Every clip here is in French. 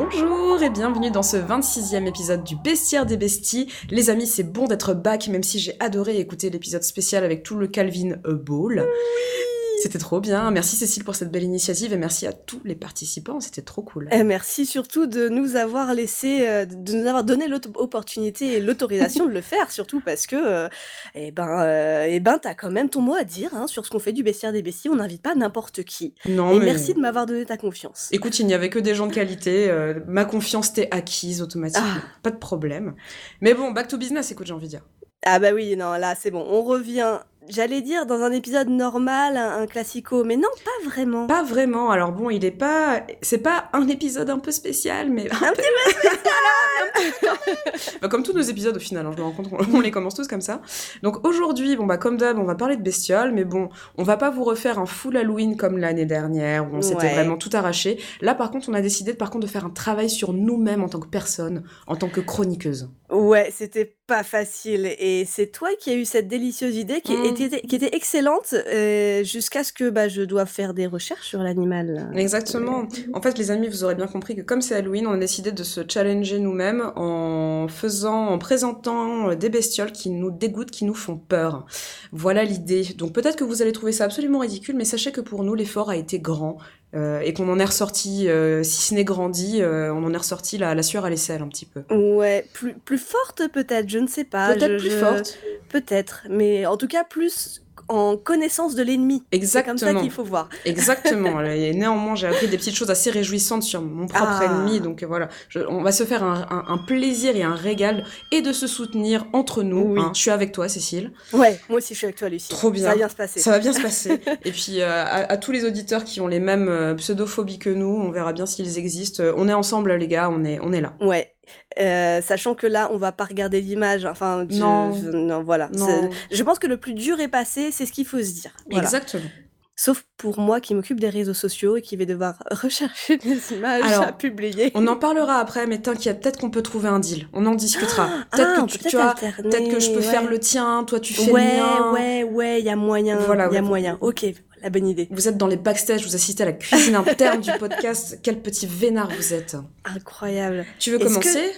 Bonjour et bienvenue dans ce 26e épisode du Bestiaire des Besties. Les amis, c'est bon d'être back, même si j'ai adoré écouter l'épisode spécial avec tout le Calvin Ball. C'était trop bien. Merci Cécile pour cette belle initiative et merci à tous les participants. C'était trop cool. Et merci surtout de nous avoir laissé, euh, de nous avoir donné l'opportunité et l'autorisation de le faire, surtout parce que, euh, eh ben, euh, eh ben, t'as quand même ton mot à dire hein, sur ce qu'on fait du bestiaire des bestiaires. On n'invite pas n'importe qui. Non, et mais... merci de m'avoir donné ta confiance. Écoute, il n'y avait que des gens de qualité. euh, ma confiance t'est acquise automatiquement. Ah. Pas de problème. Mais bon, back to business, écoute, j'ai envie de dire. Ah bah oui, non, là c'est bon, on revient. J'allais dire dans un épisode normal, un, un classico, mais non, pas vraiment. Pas vraiment. Alors bon, il est pas. C'est pas un épisode un peu spécial, mais. Un petit peu Bah, comme tous nos épisodes au final, hein, je me rends compte on les commence tous comme ça. Donc aujourd'hui, bon bah comme d'hab, on va parler de bestioles, mais bon, on va pas vous refaire un full Halloween comme l'année dernière où on s'était vraiment tout arraché. Là par contre, on a décidé par contre de faire un travail sur nous-mêmes en tant que personne, en tant que chroniqueuse. Ouais, c'était pas facile. Et c'est toi qui as eu cette délicieuse idée qui, Mm. était, qui était excellente euh, jusqu'à ce que bah, je dois faire des recherches sur l'animal. Exactement. En fait, les amis, vous aurez bien compris que comme c'est Halloween, on a décidé de se challenger nous-mêmes en faisant, en présentant euh, des bestioles qui nous dégoûtent, qui nous font peur. Voilà l'idée. Donc peut-être que vous allez trouver ça absolument ridicule, mais sachez que pour nous, l'effort a été grand euh, et qu'on en est ressorti, euh, si ce n'est grandi, euh, on en est ressorti la, la sueur à l'aisselle un petit peu. Ouais, plus, plus forte peut-être, je ne sais pas. Peut-être plus je- forte. Peut-être, mais en tout cas plus en connaissance de l'ennemi. C'est comme ça Exactement. qu'il faut voir. Exactement. Et néanmoins, j'ai appris des petites choses assez réjouissantes sur mon propre Ah. ennemi. Donc euh, voilà, Je- on va se faire un, un- un plaisir et un régal et de se soutenir entre nous. Oui. hein. Je suis avec toi, Cécile. Ouais, moi aussi je suis avec toi, Lucie. Trop bien. Ça va bien se passer. Ça va bien se passer. et puis euh, à, à tous les auditeurs qui ont les mêmes euh, pseudophobies que nous, on verra bien s'ils existent. On est ensemble, les gars. On est, on est là. Ouais. Euh, sachant que là, on va pas regarder l'image. Enfin, je- Non. je- non, voilà. Non. Je pense que le plus dur est passé, c'est ce qu'il faut se dire. Voilà. Exactement. Sauf pour moi qui m'occupe des réseaux sociaux et qui vais devoir rechercher des images Alors, à publier. On en parlera après, mais t'inquiète, peut-être qu'on peut trouver un deal. On en discutera. peut-être Ah, on que tu, peut tu vois, alterner, peut-être que je peux ouais. faire le tien, toi tu fais Ouais, le mien. ouais, ouais, il y a moyen. Voilà, il y a ouais. moyen. Ok, la bonne idée. Vous êtes dans les backstage, vous assistez à la cuisine interne du podcast. Quel petit vénard vous êtes. Incroyable. Tu veux commencer?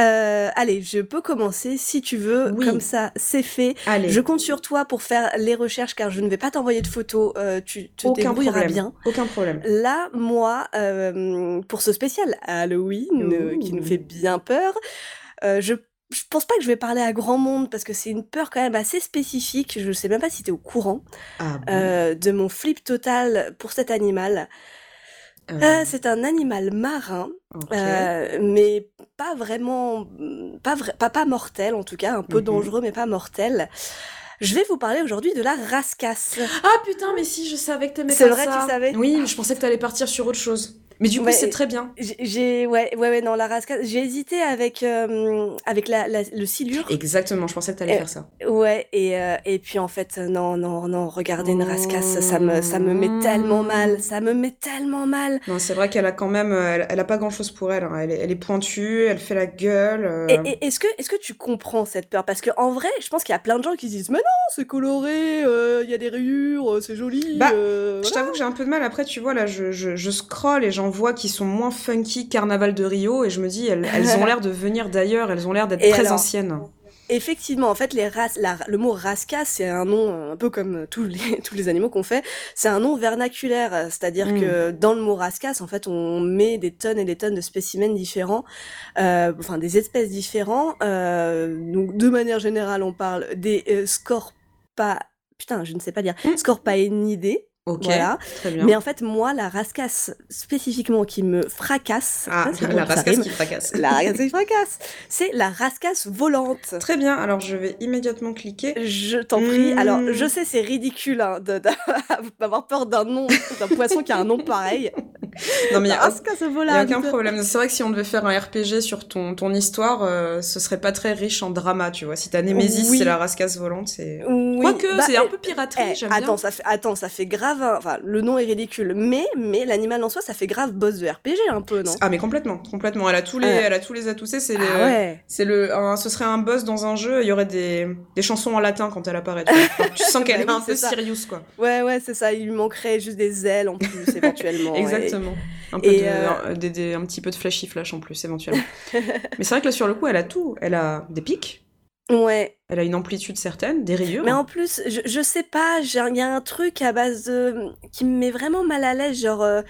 Euh, allez, je peux commencer si tu veux. Oui. Comme ça, c'est fait. Allez, Je compte sur toi pour faire les recherches car je ne vais pas t'envoyer de photos. euh, tu te aucun débrouilleras problème. bien. Aucun problème. Là, moi, euh, pour ce spécial Halloween euh, qui nous fait bien peur, euh, je je pense pas que je vais parler à grand monde parce que c'est une peur quand même assez spécifique. Je sais même pas si tu es au courant Ah bon? euh, de mon flip total pour cet animal. Euh, Euh, c'est un animal marin, euh, mais pas vraiment, pas, vrai, pas, pas mortel en tout cas, un peu Mhm. dangereux mais pas mortel. Je vais vous parler aujourd'hui de la rascasse. Ah putain, mais si, je savais que t'aimais C'est pas vrai, ça. tu savais? Oui, mais je pensais que t'allais partir sur autre chose. Mais du coup, Ouais, c'est très bien. J'ai- ouais ouais ouais non la rascasse. J'ai hésité avec euh, avec la, la- le silure. Exactement, je pensais que t'allais Euh, faire ça. Ouais et euh, et puis en fait euh, non non non regardez une rascasse ça me ça me met tellement mal ça me met tellement mal. Non, c'est vrai qu'elle a quand même, elle, elle a pas grand chose pour elle. hein. Elle, est, elle est pointue, elle fait la gueule. Et, et- est-ce que est-ce que tu comprends cette peur? Parce que en vrai je pense qu'il y a plein de gens qui se disent mais non c'est coloré il y a des rayures c'est joli. Bah, Je t'avoue que j'ai un peu de mal. Après, tu vois, là, je, je, je scrolle et j'en vois qui sont moins funky Carnaval de Rio et je me dis, elles, elles ont l'air de venir d'ailleurs, elles ont l'air d'être très alors anciennes. Effectivement, en fait, les races, la- le mot rascasse, c'est un nom un peu comme tous les, tous les animaux qu'on fait. C'est un nom vernaculaire, c'est-à-dire Mm. que dans le mot rascasse, en fait, on met des tonnes et des tonnes de spécimens différents, euh, enfin des espèces différents. Euh, donc, de manière générale, on parle des euh, scorpa, putain, je ne sais pas dire, Mm. scorpaenidés. Ok, Voilà. très bien. Mais en fait, moi, la rascasse spécifiquement qui me fracasse, Ah, la rascasse qui fracasse. la rascasse qui fracasse, c'est la rascasse volante. Très bien, alors je vais immédiatement cliquer. Je t'en prie. Mmh. Alors, je sais, c'est ridicule hein, d'avoir peur d'un nom, d'un poisson qui a un nom pareil. Non, mais il y La a, rascasse y a volante. aucun problème. C'est vrai que si on devait faire un RPG sur ton, ton histoire, euh, ce serait pas très riche en drama, tu vois. Si ta Némésis, Oui. c'est la rascasse volante, c'est... Oui, Quoique, bah, c'est un peu piraterie, eh, j'aime attends, bien. ça fait, attends, ça fait grave. Enfin, le nom est ridicule, mais, mais l'animal en soi, ça fait grave boss de RPG un peu, non? Ah, mais complètement, complètement. Elle a tous les, Ouais. elle a tous les atouts. C'est Ah le- ouais. C'est le, un- ce serait un boss dans un jeu. Il y aurait des, des chansons en latin quand elle apparaît. Tu, sens qu'elle Bah est oui, un peu ça. serious, quoi. Ouais, ouais, c'est ça. Il lui manquerait juste des ailes en plus, éventuellement. et- Exactement. Exactement. Un, peu Et, de- euh, un, petit peu de flashy flash en plus, éventuellement. Mais c'est vrai que là, sur le coup, elle a tout. Elle a des pics, Ouais. elle a une amplitude certaine, des rayures. Mais en plus, je, je sais pas, il y a un truc à base de... qui me met vraiment mal à l'aise, genre... euh,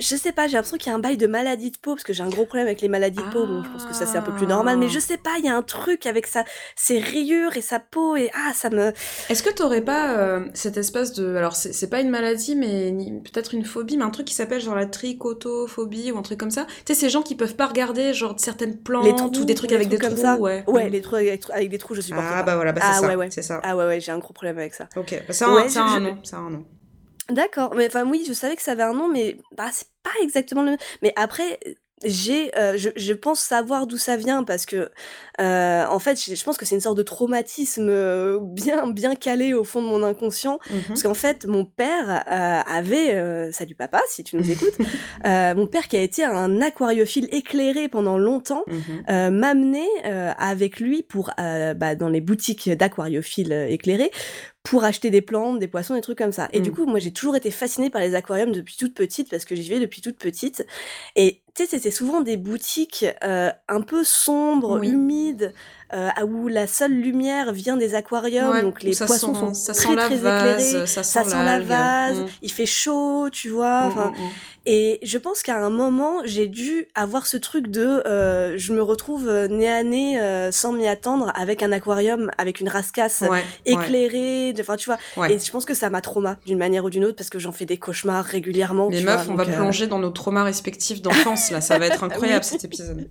je sais pas, j'ai l'impression qu'il y a un bail de maladie de peau, parce que j'ai un gros problème avec les maladies de peau, donc je pense que ça c'est un peu plus normal, mais je sais pas, il y a un truc avec sa, ses rayures et sa peau, et ah, ça me... Est-ce que t'aurais pas euh, cette espèce de... Alors, c'est c'est pas une maladie, mais peut-être une phobie, mais un truc qui s'appelle genre la trichotophobie ou un truc comme ça? Tu sais, ces gens qui peuvent pas regarder genre certaines plantes Les trous, ou des trucs les avec des comme trous, ça? ouais. Ouais, Mm. les trous avec, avec des trous, je supporte Ah pas. bah voilà, bah c'est Ah ça, ouais, ouais. c'est ça. Ah ouais, ouais, j'ai un gros problème avec ça. Ok, bah, ça, a un- Ouais, je- un nom, un nom. D'accord, mais enfin oui, je savais que ça avait un nom, mais bah c'est pas exactement le même. Mais après, j'ai, euh, je, je pense savoir d'où ça vient parce que, euh, en fait, je, je pense que c'est une sorte de traumatisme euh, bien bien calé au fond de mon inconscient. Mhm. Parce qu'en fait, mon père euh, avait, salut papa, si tu nous écoutes, mon père qui a été un aquariophile éclairé pendant longtemps, Mhm. euh, avec lui pour bah, dans les boutiques d'aquariophiles éclairés pour acheter des plantes, des poissons, des trucs comme ça. Et du coup, moi, j'ai toujours été fascinée par les aquariums depuis toute petite parce que j'y vais depuis toute petite. Et tu sais, c'était souvent des boutiques euh, un peu sombres, Oui. humides, euh, où la seule lumière vient des aquariums, Ouais, donc les ça poissons sent- sont ça très sent la très vase, éclairés. ça sent Ça sent la vase, Mm. il fait chaud, tu vois. Mm, mm. Et je pense qu'à un moment, j'ai dû avoir ce truc de euh, je me retrouve euh, nez à nez euh, sans m'y attendre avec un aquarium, avec une rascasse Ouais, éclairée, enfin tu vois. ouais. Et je pense que ça m'a trauma d'une manière ou d'une autre parce que j'en fais des cauchemars régulièrement. Les meufs, vois, on va euh, plonger dans nos traumas respectifs d'enfance, là. Ça va être incroyable, Oui. cet épisode.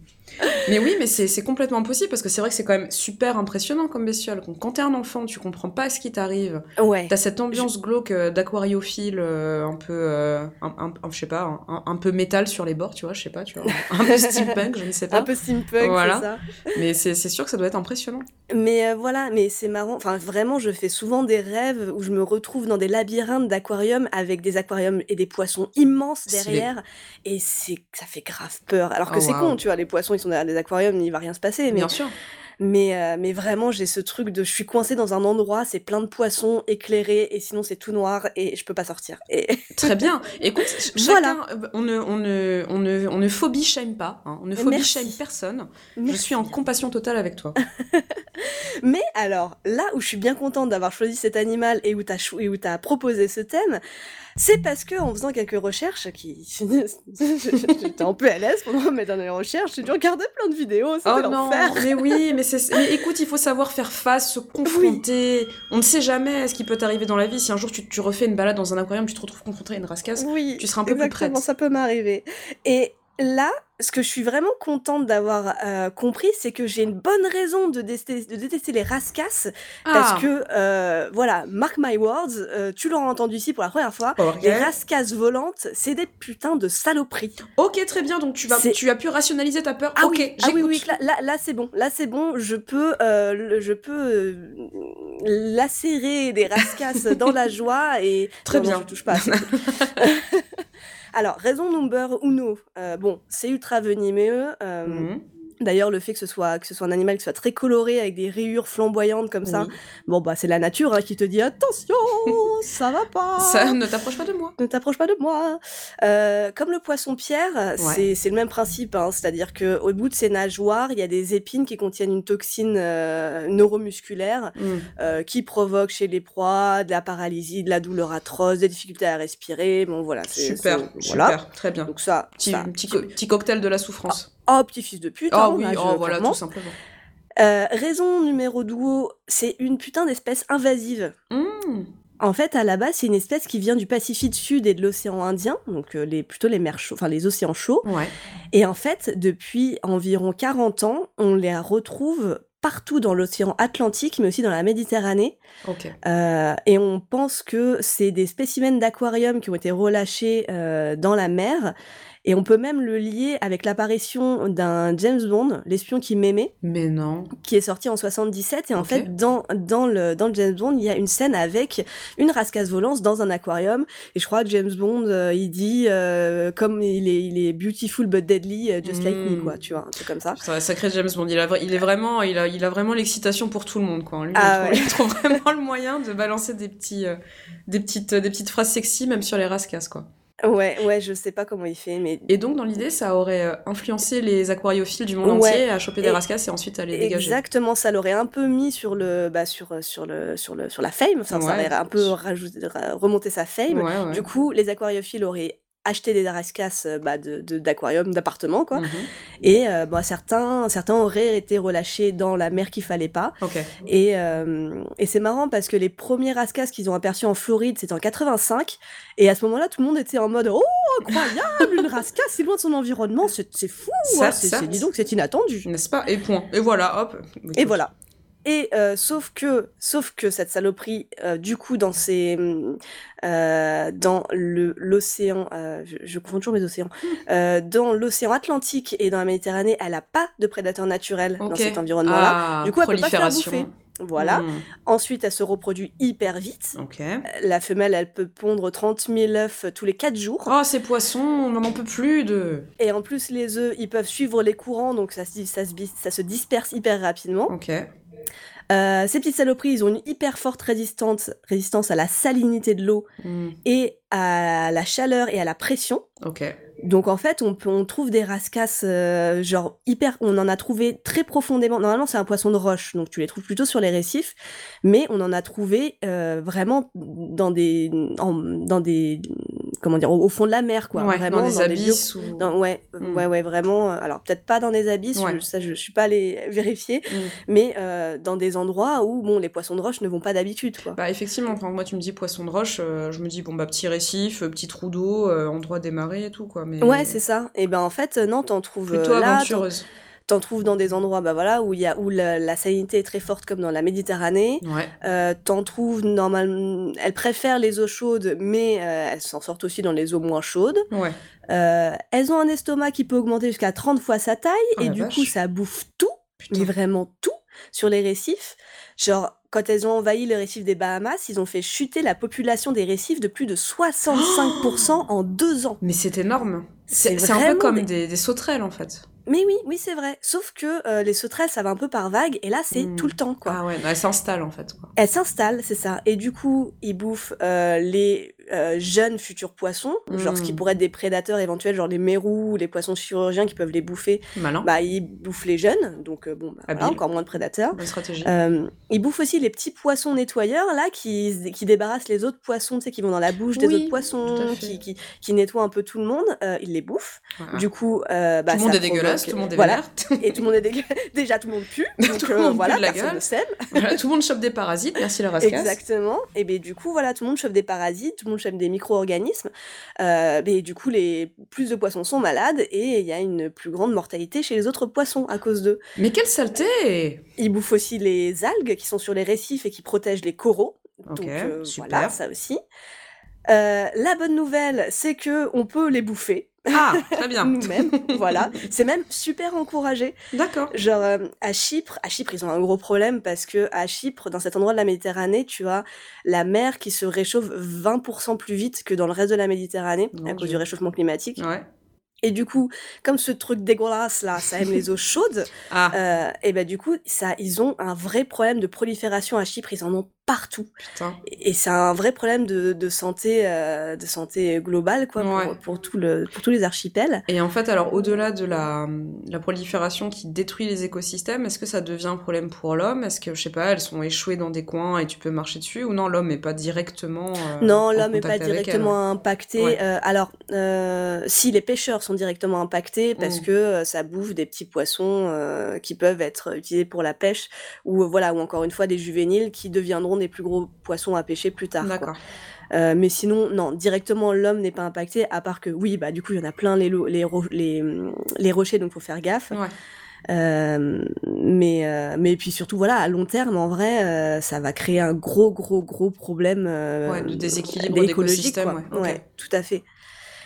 Mais oui, mais c'est complètement possible, parce que c'est vrai que c'est quand même super impressionnant comme bestiole. Quand- t'es un enfant, tu comprends pas ce qui t'arrive. Ouais. T'as cette ambiance glauque d'aquariophile, un peu, un, un- un- je sais pas, un, un peu métal sur les bords, tu vois, je sais pas, tu vois. Un peu steampunk, je ne sais pas. Un peu steampunk, Voilà. c'est ça. Mais c'est sûr que ça doit être impressionnant. Mais euh, voilà, mais c'est marrant. Enfin, vraiment, je fais souvent des rêves où je me retrouve dans des labyrinthes d'aquariums avec des aquariums et des poissons immenses derrière. Et c'est, ça fait grave peur. Alors que Oh, c'est con, tu vois, les poissons, ils sont derrière des aquariums, il va rien se passer. Mais, Bien sûr. Mais, euh, mais vraiment, j'ai ce truc de je suis coincée dans un endroit, c'est plein de poissons éclairés et sinon c'est tout noir et je peux pas sortir. Et Très bien. Écoute, ch- Voilà. chacun, euh, on ne, on ne, on ne, on ne phobie shame pas. hein. On ne phobie Merci. shame personne. Je suis en compassion totale avec toi. Mais alors, là où je suis bien contente d'avoir choisi cet animal et où et où t'as proposé ce thème, c'est parce que en faisant quelques recherches, qui j'étais un peu à l'aise pendant mes dernières recherches, j'ai dû regarder plein de vidéos, Oh non, mais oui, mais, c'est- mais écoute, il faut savoir faire face, se confronter. On ne sait jamais ce qui peut t'arriver dans la vie. Si un jour tu, tu refais une balade dans un aquarium, tu te retrouves confronté à une rascasse, Oui, tu seras un peu plus prête. ça peut m'arriver. Et là, ce que je suis vraiment contente d'avoir euh, compris, c'est que j'ai une bonne raison de détester, de détester les rascasses, Ah, parce que, euh, voilà, mark my words, euh, tu l'auras entendu ici pour la première fois, les rascasses volantes, c'est des putains de saloperies. Ok, très bien. Donc tu vas, tu as pu rationaliser ta peur. Ah ok, oui, ah oui, oui, là, là, là, c'est bon, là c'est bon, je peux, euh, le- je peux euh, lacérer des rascasses dans la joie et Très Non, non, bien. je touche pas. Alors raison number uno, euh, bon, c'est ultra venimeux. euh, Mhm. D'ailleurs, le fait que ce soit que ce soit un animal qui soit très coloré avec des rayures flamboyantes comme ça, Oui. bon bah c'est la nature hein, qui te dit attention, ça va pas. Ça ne t'approche pas de moi. Ne t'approche pas de moi. Euh, comme le poisson pierre, c'est c'est le même principe, hein, c'est-à-dire que au bout de ses nageoires, il y a des épines qui contiennent une toxine euh, neuromusculaire Mhm. euh, qui provoque chez les proies de la paralysie, de la douleur atroce, des difficultés à respirer. Bon voilà, Super, c'est- super, voilà. très bien. Donc ça, Petit, ça. petit, co- petit cocktail de la souffrance. Oh petit fils de pute. Ah hein, oui, oh, voilà, tout simplement. Euh, raison numéro 2, c'est une putain d'espèce invasive. Mhm. En fait, à la base, c'est une espèce qui vient du Pacifique Sud et de l'océan Indien, donc euh, les, plutôt les mers enfin les océans chauds. Ouais. Et en fait, depuis environ 40 ans, on les retrouve partout dans l'océan Atlantique, mais aussi dans la Méditerranée. Euh, et on pense que c'est des spécimens d'aquarium qui ont été relâchés euh, dans la mer. Et on peut même le lier avec l'apparition d'un James Bond, l'espion qui m'aimait, Mais non. qui est sorti en 77. Et en fait, dans, dans, le, dans le James Bond, il y a une scène avec une rascasse volante dans un aquarium. Et je crois que James Bond, euh, il dit, euh, comme il est, il est beautiful but deadly, euh, just like me, Mm. quoi, tu vois, un truc comme ça. C'est un sacré James Bond. Il, a, il est vraiment, il a, il a vraiment l'excitation pour tout le monde, quoi. Lui, Ah il, trouve, il trouve vraiment le moyen de balancer des petits, euh, des petites, des petites phrases sexy, même sur les rascasses, quoi. Ouais, ouais, je sais pas comment il fait, mais Et donc, dans l'idée, ça aurait euh, influencé les aquariophiles du monde Ouais. entier à choper des Et- rascasses et ensuite à les dégager. exactement, ça l'aurait un peu mis sur le, bah, sur, euh, sur le, sur le, sur la fame. Enfin, ça aurait un peu rajouté, ra- remonté sa fame. Ouais, ouais. Du coup, les aquariophiles auraient acheté des rascasses euh, bah, de, de- d'aquarium, d'appartements, quoi. Mhm. Et euh, bah, certains, certains auraient été relâchés dans la mer qu'il fallait pas. Ok. Et, euh, et c'est marrant parce que les premiers rascasses qu'ils ont aperçus en Floride, c'était en 85. Et à ce moment-là, tout le monde était en mode Oh, incroyable, une rascasse, c'est loin de son environnement, c'est, fou, hein, c'est, dis donc, c'est inattendu. N'est-ce pas? Et point. Et voilà, hop. Et voilà. Et euh, sauf que, sauf que cette saloperie, euh, du coup, dans ces, euh, dans le l'océan, je, je confonds toujours mes océans, dans l'océan Atlantique et dans la Méditerranée, elle a pas de prédateurs naturels dans cet environnement-là. Ah, Du coup, elle peut pas se faire bouffer. Voilà. Hmm. Ensuite, elle se reproduit hyper vite. La femelle, elle peut pondre 30 000 œufs tous les 4 jours. Oh, ces poissons, on n'en peut plus de. Et en plus, les œufs, ils peuvent suivre les courants, donc ça, se- ça, se, bis- ça se disperse hyper rapidement. Ok. Euh, ces petites saloperies, ils ont une hyper forte résistance, résistance à la salinité de l'eau Hmm. et à la chaleur et à la pression. Ok. Donc en fait, on, peut, on trouve des rascasses euh, genre hyper. On en a trouvé très profondément. Normalement, c'est un poisson de roche, donc tu les trouves plutôt sur les récifs, mais on en a trouvé euh, vraiment dans des, en- dans des, comment dire, au, au fond de la mer, quoi. Ouais, vraiment dans des abysses ou. dans- ouais, Mm. ouais, ouais, vraiment. Alors peut-être pas dans des abysses, Ouais. je, ça je, je suis pas allée vérifier, Hmm. mais euh, dans des endroits où bon, les poissons de roche ne vont pas d'habitude, quoi. Bah effectivement, quand moi tu me dis poisson de roche, je me dis bon bah petit récif, petit trou d'eau, endroit des marées et tout quoi. Mais Ouais, c'est ça. Et ben en fait, non, t'en trouves plutôt euh, là, t'en- aventureuse. t'en trouves dans des endroits, bah voilà, où il y a où la, la salinité est très forte, comme dans la Méditerranée. Ouais. Euh, t'en trouves normalement, elles préfèrent les eaux chaudes, mais euh, elles s'en sortent aussi dans les eaux moins chaudes. Ouais. Euh, elles ont un estomac qui peut augmenter jusqu'à 30 fois sa taille, Oh et du vache. coup, ça bouffe tout, Putain. mais vraiment tout, sur les récifs. Genre, quand elles ont envahi les récifs des Bahamas, ils ont fait chuter la population des récifs de plus de 65% en deux ans. Mais c'est énorme. C'est un peu comme des- des, des sauterelles en fait. Mais oui, oui, c'est vrai. Sauf que euh, les sauterelles, ça va un peu par vague, et là, c'est Hmm. tout le temps, quoi. Ah ouais, elles s'installent en fait. Quoi. Elles s'installent, c'est ça. Et du coup, ils bouffent euh, les euh, jeunes futurs poissons, genre ce qui Mm. pourrait être des prédateurs éventuels, genre les mérous ou les poissons chirurgiens qui peuvent les bouffer. Malin. Bah, ils bouffent les jeunes, donc bon, bah, voilà, encore moins de prédateurs. Bonne stratégie. Ils bouffent aussi les petits poissons nettoyeurs là qui, qui débarrassent les autres poissons, tu sais, qui vont dans la bouche des autres poissons, qui, qui, qui nettoient un peu tout le monde. ils les bouffent. Voilà. Du coup, euh, bah, tout le monde est dégueulasse, tout le monde est voilà. Et tout le monde est dégueulasse. Déjà, tout le monde pue. Tout le euh, monde pue voilà, de la personne gueule. Voilà, tout le monde chope des parasites, merci la rascasse. Exactement. Et ben du coup, voilà, tout le monde chope des parasites, tout le monde chope des micro-organismes. Euh, ben, du coup, les plus de poissons sont malades et il y a une plus grande mortalité chez les autres poissons à cause d'eux. Mais quelle saleté Ils bouffent aussi les algues qui sont sur les récifs et qui protègent les coraux. Ok, Donc euh, super. voilà, ça aussi. Euh, la bonne nouvelle, c'est que on peut les bouffer Ah, très bien. nous-mêmes. voilà, c'est même super encouragé. D'accord. Genre euh, à Chypre, à Chypre ils ont un gros problème parce que à Chypre, dans cet endroit de la Méditerranée, tu as la mer qui se réchauffe 20% plus vite que dans le reste de la Méditerranée à cause du réchauffement climatique. Ouais. Et du coup, comme ce truc dégueulasse là, ça aime les eaux chaudes, Ah, euh, et ben du coup, ça, ils ont un vrai problème de prolifération à Chypre. Ils en ont partout. putain. Et c'est un vrai problème de, de santé, euh, de santé globale quoi, Ouais. pour, pour, tout le, pour tous les archipels. Et en fait, alors au-delà de la, la prolifération qui détruit les écosystèmes, est-ce que ça devient un problème pour l'homme? Est-ce que, je sais pas, elles sont échouées dans des coins et tu peux marcher dessus? Ou non, l'homme n'est pas directement. euh, Non, l'homme n'est pas directement impacté. Ouais. Euh, alors, euh, si les pêcheurs sont directement impactés parce Mm. que ça bouffe des petits poissons qui peuvent être utilisés pour la pêche, ou voilà, ou encore une fois des juvéniles qui deviendront des plus gros poissons à pêcher plus tard. D'accord. Euh, mais sinon, non, directement l'homme n'est pas impacté, à part que oui, bah du coup il y en a plein les les, ro- les, les rochers, donc faut faire gaffe. Ouais. Euh, mais euh, mais puis surtout voilà, à long terme, en vrai, ça va créer un gros gros gros problème Ouais, de déséquilibre écologique, ouais, tout à fait.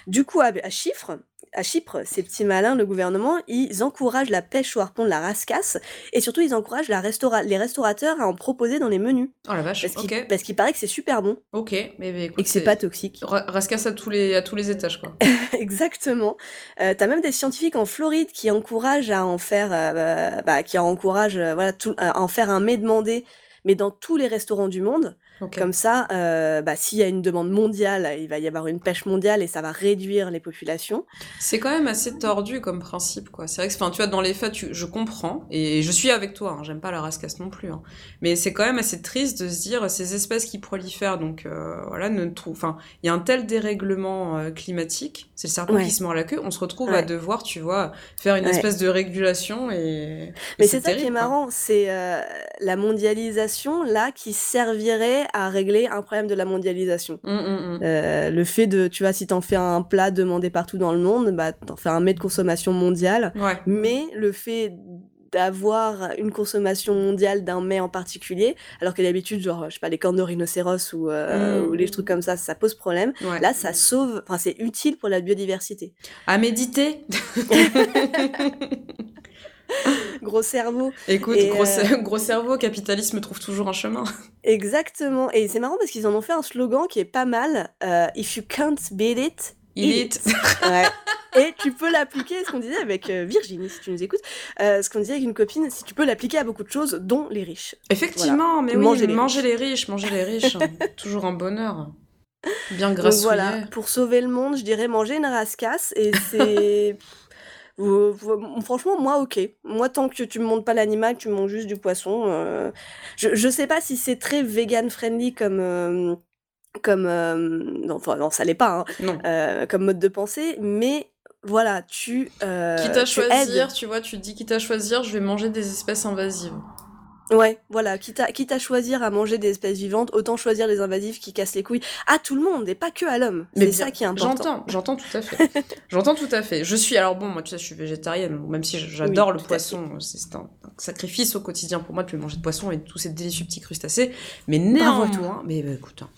Du coup, à, à Chypre, à Chypre, ces petits malins, le gouvernement, ils encouragent la pêche au harpon de la rascasse et surtout ils encouragent la restaura les restaurateurs à en proposer dans les menus Oh la vache, parce qu'il ok. parce qu'il paraît que c'est super bon Ok, mais, mais écoute, et que c'est pas toxique. Ra- Rascasse à tous les, à tous les étages, quoi. Exactement. Euh, T'as même des scientifiques en Floride qui encouragent à en faire, euh, bah, qui encouragent, euh, voilà, tout- à en faire un mets demandé mais dans tous les restaurants du monde. Comme ça, euh, bah, s'il y a une demande mondiale, il va y avoir une pêche mondiale et ça va réduire les populations. C'est quand même assez tordu comme principe, quoi. C'est vrai que, tu vois, dans les faits, je comprends et je suis avec toi. Hein, j'aime pas la rascasse non plus, hein. mais c'est quand même assez triste de se dire ces espèces qui prolifèrent, donc euh, voilà, ne trouve. Enfin, il y a un tel dérèglement euh, climatique, c'est le serpent qui se mord la queue. On se retrouve à devoir, tu vois, faire une espèce de régulation et. mais c'est ça qui est marrant, c'est la mondialisation là qui servirait à régler un problème de la mondialisation. Mmh, mmh, mmh. Euh, le fait de, tu vois, si t'en fais un plat demandé partout dans le monde, bah t'en fais un mets de consommation mondiale. Mais le fait d'avoir une consommation mondiale d'un mets en particulier, alors que d'habitude, genre, je sais pas, les cornes de rhinocéros ou, euh, ou les trucs comme ça, ça pose problème. Là, ça sauve, enfin, c'est utile pour la biodiversité. À méditer gros cerveau. Écoute, euh, gros, cerveau, capitalisme trouve toujours un chemin. Exactement. Et c'est marrant parce qu'ils en ont fait un slogan qui est pas mal. Euh, If you can't beat it, eat, it. Et tu peux l'appliquer, ce qu'on disait avec euh, Virginie, si tu nous écoutes, ce qu'on disait avec une copine, si tu peux l'appliquer à beaucoup de choses, dont les riches. Effectivement, mais oui, manger les, manger riches. les riches, manger les riches, toujours un bonheur. Bien grâce. voilà, pour sauver le monde, je dirais manger une rascasse, et c'est... franchement, moi, ok. Moi, tant que tu me montres pas l'animal, tu me montres juste du poisson. Euh, je, je sais pas si c'est très vegan friendly comme. Euh, comme euh, non, enfin, non, ça l'est pas, hein, comme mode de pensée, mais voilà, tu. quitte à choisir, tu vois, tu dis quitte à choisir, je vais manger des espèces invasives. Ouais, voilà, quitte à, quitte à choisir à manger des espèces vivantes, autant choisir les invasifs qui cassent les couilles à tout le monde et pas que à l'homme. C'est ça qui est important. J'entends, j'entends tout à fait. j'entends tout à fait. Je suis, alors bon, moi tu sais, je suis végétarienne, même si j'adore le poisson, c'est un, sacrifice au quotidien pour moi de manger de poisson et de tous ces délicieux petits crustacés, mais néanmoins, mais bah, écoute, hein.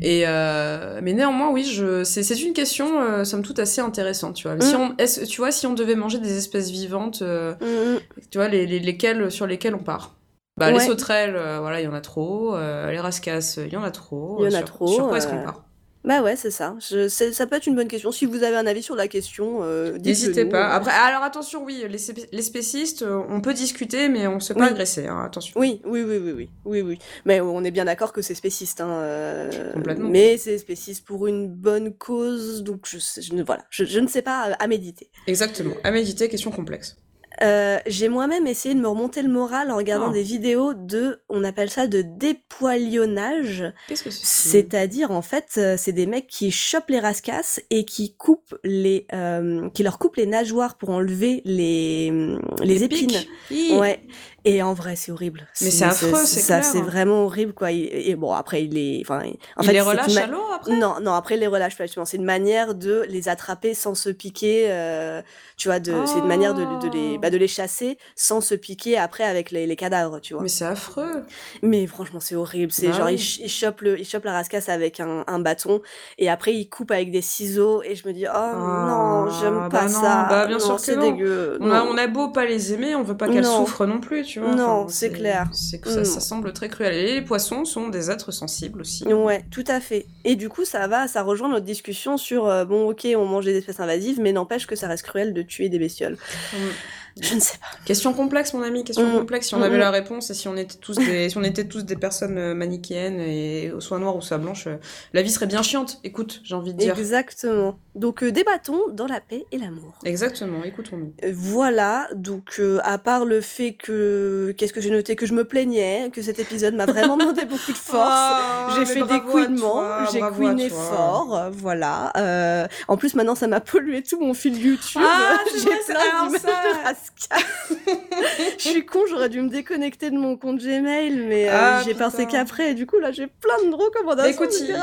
et euh, mais néanmoins, oui, je, c'est, une question, euh, somme toute assez intéressante, tu vois. Si mm. on, est tu vois, si on devait manger des espèces vivantes, euh, mm, mm. tu vois, les, les, lesquelles, sur lesquelles on part? Bah, Les sauterelles, euh, voilà, il y en a trop. Euh, les rascasses, il y en a trop. Il y en a trop. Sur quoi est-ce qu'on part? bah ouais, c'est ça. Je, ça peut être une bonne question. Si vous avez un avis sur la question, euh, n'hésitez pas. Après, alors attention, oui, les, les spécistes, on peut discuter, mais on se fait pas agresser. Hein, attention. Oui, oui, oui, oui, oui, oui, oui. Mais on est bien d'accord que c'est spéciste. Hein, Complètement. Mais c'est spéciste pour une bonne cause, donc je, je voilà, je, je, ne sais pas à méditer. Exactement, à méditer, question complexe. Euh, j'ai moi-même essayé de me remonter le moral en regardant oh. des vidéos de, on appelle ça de dépoilionnage. Qu'est-ce que c'est C'est-à-dire, en fait, euh, c'est des mecs qui chopent les rascasses et qui coupent les, euh, qui leur coupent les nageoires pour enlever les, les, épines. Ouais. Et en vrai, c'est horrible. Mais c'est affreux, c'est ça. C'est vraiment horrible, quoi. Et, bon, après, il les, enfin, en il fait, les relâche à l'eau après? Non, non, après, il les relâche pas justement. C'est une manière de les attraper sans se piquer. Euh, tu vois, de, c'est une manière de, de, les, bah, de les chasser sans se piquer après avec les, les cadavres, tu vois. Mais c'est affreux. Mais franchement, c'est horrible. C'est bah genre, il, il, chope le, il chope la rascasse avec un, un, bâton et après, il coupe avec des ciseaux et je me dis, oh non, ah, j'aime pas bah ça. Bah, bien sûr c'est dégueu. On a, on a beau pas les aimer, on veut pas qu'elles souffrent non plus, tu vois. Non, c'est clair. C'est que ça, ça, mm. semble très cruel. Et les poissons sont des êtres sensibles aussi. Ouais, tout à fait. Et du coup, ça va, ça rejoint notre discussion sur, euh, bon, ok, on mange des espèces invasives, mais n'empêche que ça reste cruel de tuer des bestioles. Mm. Je ne sais pas. Question complexe, mon ami, question mm. complexe. Si on avait mm, la mm. réponse et si on était tous des, si on était tous des personnes euh, manichéennes et soit noires ou soit blanches, euh, la vie serait bien chiante. Écoute, j'ai envie de dire. Exactement. Donc euh, débattons dans la paix et l'amour. Exactement, écoutons-nous. voilà, donc à part le fait que qu'est-ce que j'ai noté que je me plaignais, que cet épisode m'a vraiment demandé beaucoup de force. Oh, j'ai fait des couinements, j'ai couiné fort, voilà. en plus maintenant ça m'a pollué tout mon fil YouTube. Ah, j'ai plein d'images de je suis con, j'aurais dû me déconnecter de mon compte Gmail, mais euh, ah, j'ai pensé qu'après. Et du coup, là, j'ai plein de recommandations. Écoute, il...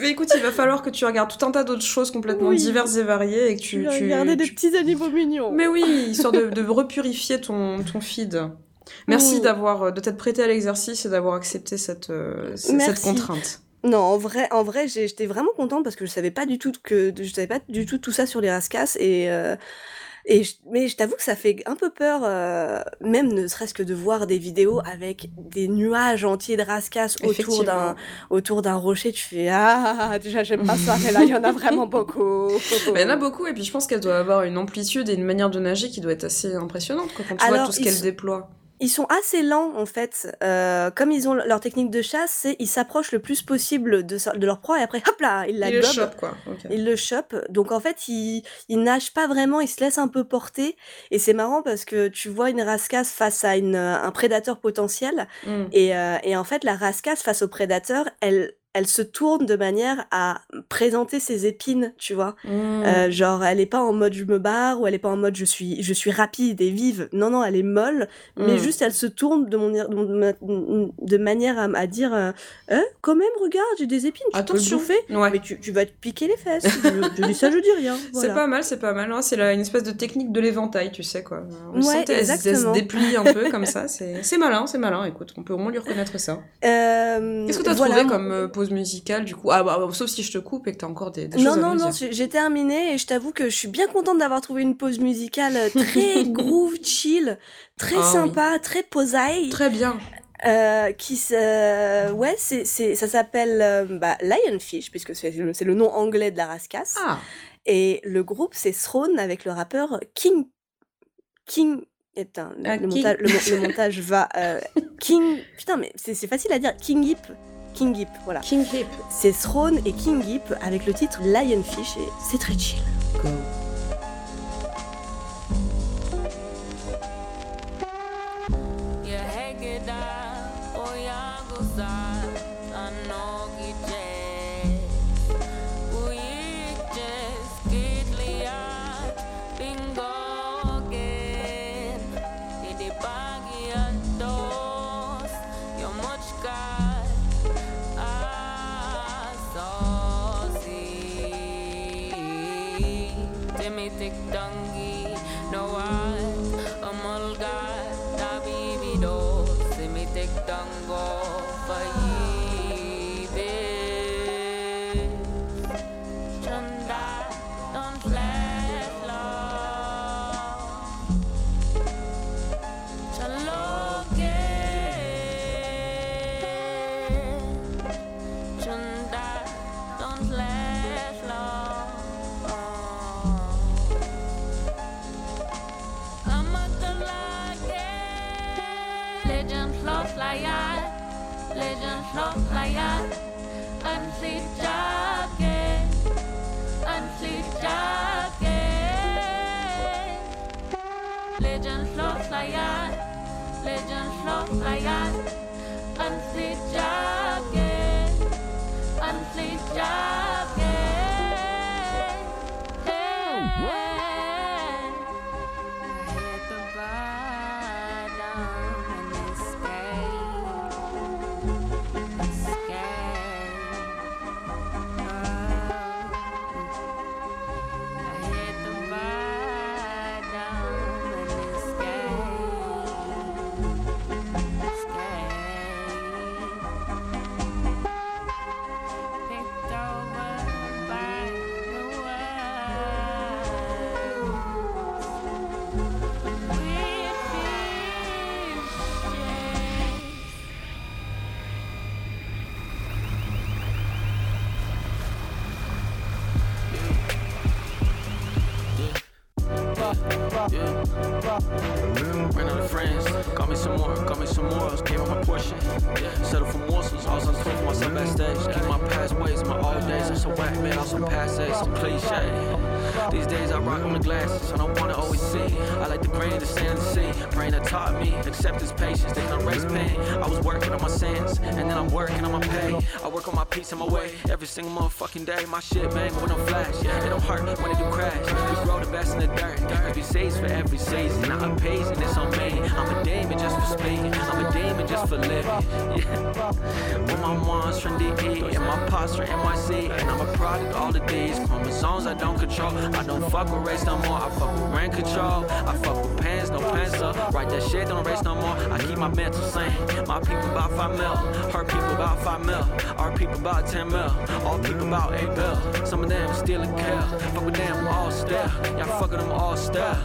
Mais écoute, il va falloir que tu regardes tout un tas d'autres choses complètement diverses et variées et que tu. tu regarder des petits animaux mignons. Mais oui, histoire de, de repurifier ton, ton feed. Merci d'avoir de t'être prêté à l'exercice et d'avoir accepté cette, euh, cette contrainte. Non, en vrai, en vrai, j'étais vraiment contente parce que je savais pas du tout que je savais pas du tout tout ça sur les rascasses et euh, et mais je t'avoue que ça fait un peu peur, euh, même ne serait-ce que de voir des vidéos avec des nuages entiers de rascasses autour d'un autour d'un rocher. Tu fais ah déjà j'aime pas ça, mais là il y en a vraiment beaucoup. il y en a beaucoup et puis je pense qu'elle doit avoir une amplitude et une manière de nager qui doit être assez impressionnante quand tu vois tout ce qu'elle déploie. Ils sont assez lents en fait. Euh, comme ils ont leur technique de chasse, c'est ils s'approchent le plus possible de, de leur proie et après hop là, ils la Ils le chopent, quoi. Ils le chopent. Donc en fait, ils, ils nagent pas vraiment, ils se laissent un peu porter. Et c'est marrant parce que tu vois une rascasse face à une, un prédateur potentiel. Mm. Et, euh, et en fait, la rascasse face au prédateur, elle, elle se tourne de manière à présenter ses épines, tu vois. Mm. Euh, genre, elle est pas en mode je me barre ou elle est pas en mode je suis, je suis rapide et vive. Non, non, elle est molle, mais Mm. juste elle se tourne de, mon, de, de manière à, à dire euh, Hein, quand même, regarde, j'ai des épines, tu Attention. peux le. Ouais. Mais tu, tu vas te piquer les fesses. je, je dis ça, je dis rien. Voilà. C'est pas mal, c'est pas mal. hein. C'est une espèce de technique de l'éventail, tu sais quoi. On Ouais, sent qu'elle elle se déplie un peu comme ça. C'est malin, c'est malin. Écoute, on peut au moins lui reconnaître ça. Euh, Qu'est-ce que t'as voilà. trouvé comme euh, pause musicale du coup Ah bah sauf si je te coupe et que t'as encore des, des Non, choses à non, non, dire. j'ai terminé et je t'avoue que je suis bien contente d'avoir trouvé une pause musicale euh, très groove, chill, très Ah oui. sympa, très posaille. Très bien. Euh, qui se... ouais c'est c'est ça s'appelle euh, bah, Lionfish puisque c'est le, c'est le nom anglais de la rascasse Ah, et le groupe c'est Throne avec le rappeur King King Putain, le, Ah, montage, le, mo- le montage va euh, King putain mais c'est c'est facile à dire King Hip King Hip voilà King Hip. c'est Throne et King Hip avec le titre Lionfish et c'est très chill Go. ding dong. I'm so passe, so cliche. These days I rock on the glasses, I don't wanna always see. I like the grain to stand and see. Brain that taught me, acceptance, patience, they can erase pain. I was working on my sins, and then I'm working on my pay. I work on my peace and my way, every single motherfucking day. My shit bang with no flash, it don't hurt when it do crash. We grow the best in the dirt, we saves for every season. I'm pacing, it's on me. I'm a demon just for speaking, I'm a demon just for living. Yeah. With my mom's from DE, and my posture NYC, and I'm a product all of these chromosomes I don't control. I don't fuck with race no more, I fuck with brain control. I fuck with pants, no pants pencil. Write that shit, don't race no more. I keep my mental sane. My people about 5 mil, her people about 5 mil, our people about 10 mil, all people about 8 bill. Some of them still a kill, fuck with them all still. Y'all fuck with them all still.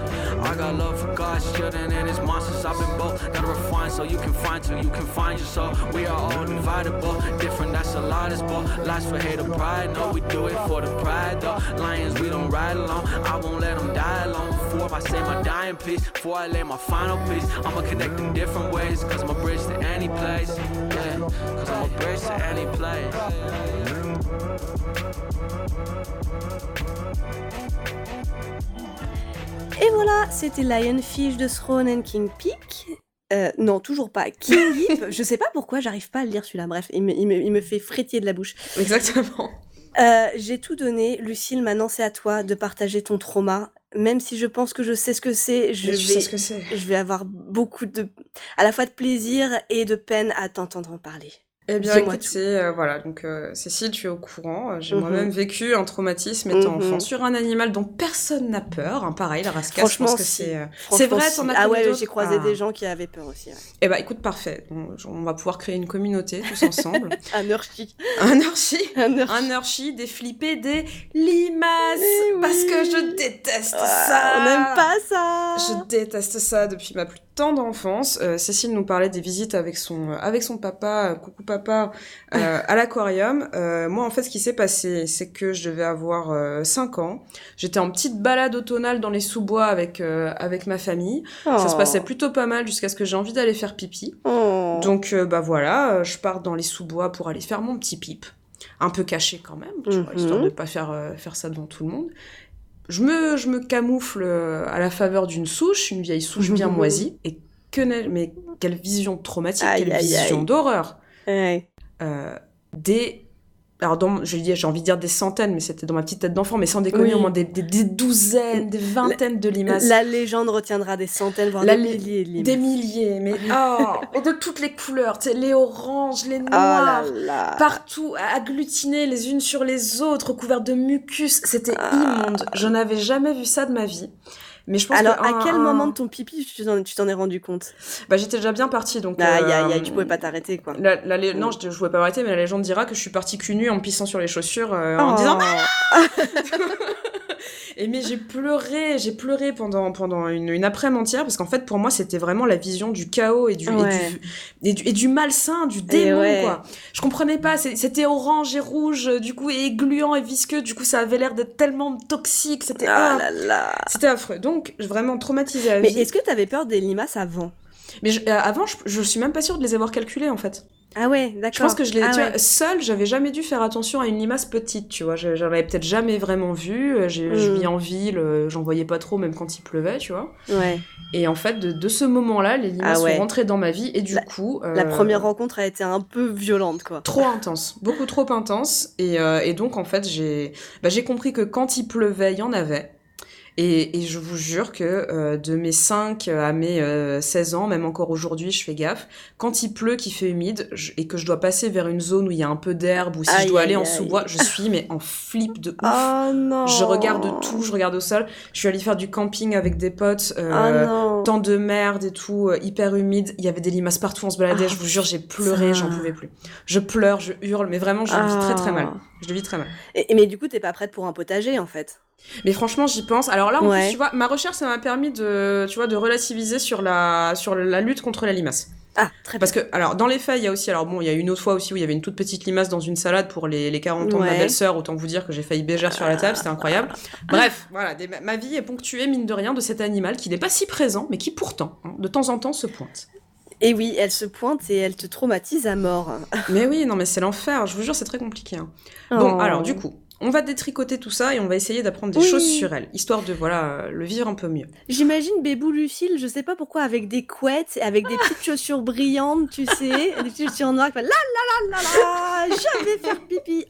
I got love for God's children and his monsters. I've been both, gotta refine so you can find till you can find your soul. We are all dividable, different, that's a lot is ball. Lots for hate or pride. No, we do it for the pride, though. Lions, we don't ride alone. I won't let them die alone. Before I say my dying piece, before I lay my final piece, I'ma connect in different ways. Cause I'm a bridge to any place. Yeah, cause I'm a bridge to any place. Et voilà, c'était Lionfish de Throne and King Peak. Euh, non, toujours pas. King Hip, je sais pas pourquoi j'arrive pas à le lire celui-là. Bref, il me, il me- il me fait frétiller de la bouche. Exactement. Euh, J'ai tout donné. Lucille, maintenant c'est à toi de partager ton trauma. Même si je pense que je sais ce que c'est, je vais, sais ce que c'est. je vais avoir beaucoup de, à la fois de plaisir et de peine à t'entendre en parler. Eh bien, écoute, euh, voilà. Donc, euh, Cécile, tu es au courant. Euh, J'ai Mhm. moi-même vécu un traumatisme étant Mhm. enfant sur un animal dont personne n'a peur. hein, pareil, la rascasse. je pense que c'est. euh, C'est vrai, si. t'en as Ah ouais, j'ai croisé Ah. des gens qui avaient peur aussi. ouais. Eh ben, écoute, parfait. On, on va pouvoir créer une communauté tous ensemble. Un Urchi. un Urchi. Un Urchi, des flippés, des limaces. Parce que je déteste Ah, ça. On n'aime pas ça. Je déteste ça depuis ma plus tendre enfance. Euh, Cécile nous parlait des visites avec son, avec son papa, coucou papa, euh, à l'aquarium. Euh, moi, en fait, ce qui s'est passé, c'est que je devais avoir euh, 5 ans. J'étais en petite balade automnale dans les sous-bois avec, euh, avec ma famille. Ça se Oh. passait plutôt pas mal jusqu'à ce que j'ai envie d'aller faire pipi. Oh. Donc, bah voilà, je pars dans les sous-bois pour aller faire mon petit pipe. Un peu caché quand même, tu vois, Mhm. histoire de pas faire, faire ça devant tout le monde. Je me, je me camoufle à la faveur d'une souche, une vieille souche bien Mhm. moisie. Et que mais quelle vision traumatique, Aïe, quelle aïe, vision d'horreur. Ouais. Euh, des... Alors, dans, je dis- j'ai envie de dire des centaines, mais c'était dans ma petite tête d'enfant, mais sans déconner, Oui. au moins des, des- des douzaines, des vingtaines de limaces. La légende retiendra des centaines, voire La des milliers de limaces. Des milliers, mais oh, et de toutes les couleurs, les oranges, les Ah noirs, là là. partout, agglutinées les unes sur les autres, couvertes de mucus. C'était Ah. immonde. Je n'avais jamais vu ça de ma vie. Mais je pense Alors, que à un- quel un- moment de ton pipi tu t'en es rendu compte? Bah, j'étais déjà bien partie, donc. Aïe, aïe, euh, aïe, tu pouvais pas t'arrêter, quoi. La, Non, je, je pouvais pas m'arrêter, mais la légende dira que je suis partie cul nue en pissant sur les chaussures euh, en Oh. disant Et mais j'ai pleuré, j'ai pleuré pendant, pendant une, une après-midi entière parce qu'en fait pour moi c'était vraiment la vision du chaos et du, et du, et du, et du malsain, du démon ouais. quoi. Je comprenais pas, c'était orange et rouge, euh, du coup et gluant et visqueux, du coup ça avait l'air d'être tellement toxique, c'était Ah ah, là là. c'était affreux. Donc vraiment traumatisé à Mais est-ce que t'avais peur des limaces avant? Mais je- euh, avant je, je suis même pas sûre de les avoir calculés en fait. Ah ouais, d'accord. Je pense que je l'ai. Ah ouais. seule, j'avais jamais dû faire attention à une limace petite, tu vois. Je- J'en avais peut-être jamais vraiment vu. euh, j'ai- Je Mm. vis en ville, euh, j'en voyais pas trop, même quand il pleuvait, tu vois. Ouais. Et en fait, de, de ce moment-là, les limaces Ah ouais. sont rentrées dans ma vie et du La- coup. euh, La première rencontre a été un peu violente, quoi. Trop intense, beaucoup trop intense. Et, euh, et donc, en fait, j'ai bah, j'ai compris que quand il pleuvait, il y en avait. Et, et je vous jure que euh, de mes 5 à mes euh, 16 ans, même encore aujourd'hui, je fais gaffe. Quand il pleut, qu'il fait humide, je- et que je dois passer vers une zone où il y a un peu d'herbe, ou si Aïe, je dois aller aïe, en sous-bois, je suis mais en flip de ouf. Oh non. Je regarde tout, je regarde au sol. Je suis allée faire du camping avec des potes. euh, Oh. Temps de merde et tout, euh, hyper humide. Il y avait des limaces partout, on se baladait. Ah, je vous jure, j'ai pleuré, putain. j'en pouvais plus. Je pleure, je hurle, mais vraiment, je le vis très très mal. Ah. Je le vis très mal. Et, mais du coup, t'es pas prête pour un potager, en fait? Mais franchement, j'y pense. Alors là, en Ouais. plus, tu vois, ma recherche, ça m'a permis de, tu vois, de relativiser sur la, sur la lutte contre la limace. Ah, très bien. Parce que, alors, dans les faits, il y a aussi, alors bon, il y a une autre fois aussi où il y avait une toute petite limace dans une salade pour les, les 40 ans de ma belle-sœur. Autant vous dire que j'ai failli bégère sur la table, c'était incroyable. Bref, voilà, des- ma vie est ponctuée, mine de rien, de cet animal qui n'est pas si présent, mais qui pourtant, hein, de temps en temps, se pointe. Et oui, elle se pointe et elle te traumatise à mort. Mais oui, non, mais c'est l'enfer, je vous jure, c'est très compliqué. hein. Bon, Oh. alors, du coup, on va détricoter tout ça et on va essayer d'apprendre des Oui. choses sur elle, histoire de, voilà, euh, le vivre un peu mieux. J'imagine Bébou Lucille, je sais pas pourquoi, avec des couettes, et avec des petites chaussures brillantes, tu sais, des petites chaussures noires qui font la la la la la, je vais faire pipi.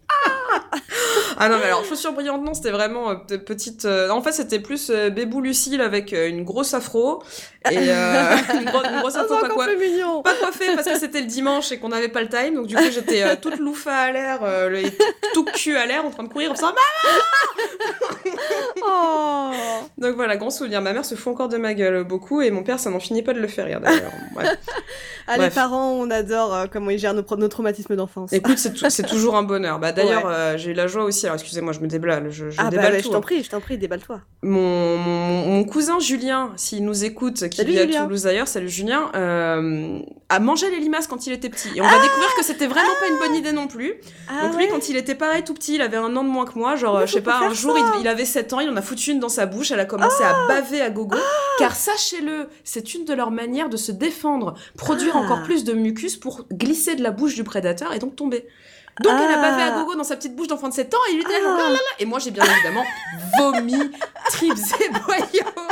Ah non, mais alors, chaussures brillantes, non, c'était vraiment euh, petite. euh, En fait, c'était plus euh, Bébou Lucille avec euh, une grosse afro. Et euh, une, gro- une grosse Ah, afro, c'est pas, quoi... pas coiffée parce que c'était le dimanche et qu'on n'avait pas le time. Donc, du coup, j'étais toute loufa à l'air, tout cul à l'air, en train de courir en faisant Oh. Donc voilà, grand souvenir. Ma mère se fout encore de ma gueule beaucoup et mon père, ça n'en finit pas de le faire rire d'ailleurs. Ah, les parents, on adore euh, comment ils gèrent nos, traumatismes d'enfance. Écoute, c'est tou- c'est toujours un bonheur. Bah, d'ailleurs, euh, j'ai eu la joie aussi. Alors, excusez-moi, je me déballe. Je, je ah bah, déballe bah, tout. je t'en hein. prie, je t'en prie, déballe-toi. Mon, mon, mon cousin Julien, s'il nous écoute, qui Salut, vit à Julien. Toulouse d'ailleurs, salut Julien, euh, a mangé les limaces quand il était petit. Et on Ah va découvrir que c'était vraiment pas une bonne idée non plus. Ah Donc lui, quand il était pareil tout petit, il avait un an de moins que moi, genre, je sais pas, un jour, il, il avait 7 ans, il en a foutu une dans sa bouche, elle a commencé à baver à gogo. Car sachez-le, c'est une de leurs manières de se défendre, produire Ah. encore plus de mucus pour glisser de la bouche du prédateur et donc tomber. Donc elle a bavé à Ah. gogo dans sa petite bouche d'enfant de 7 ans et il lui dit Ah. genre, là, là, là. Et moi j'ai bien évidemment vomi, tripes et boyaux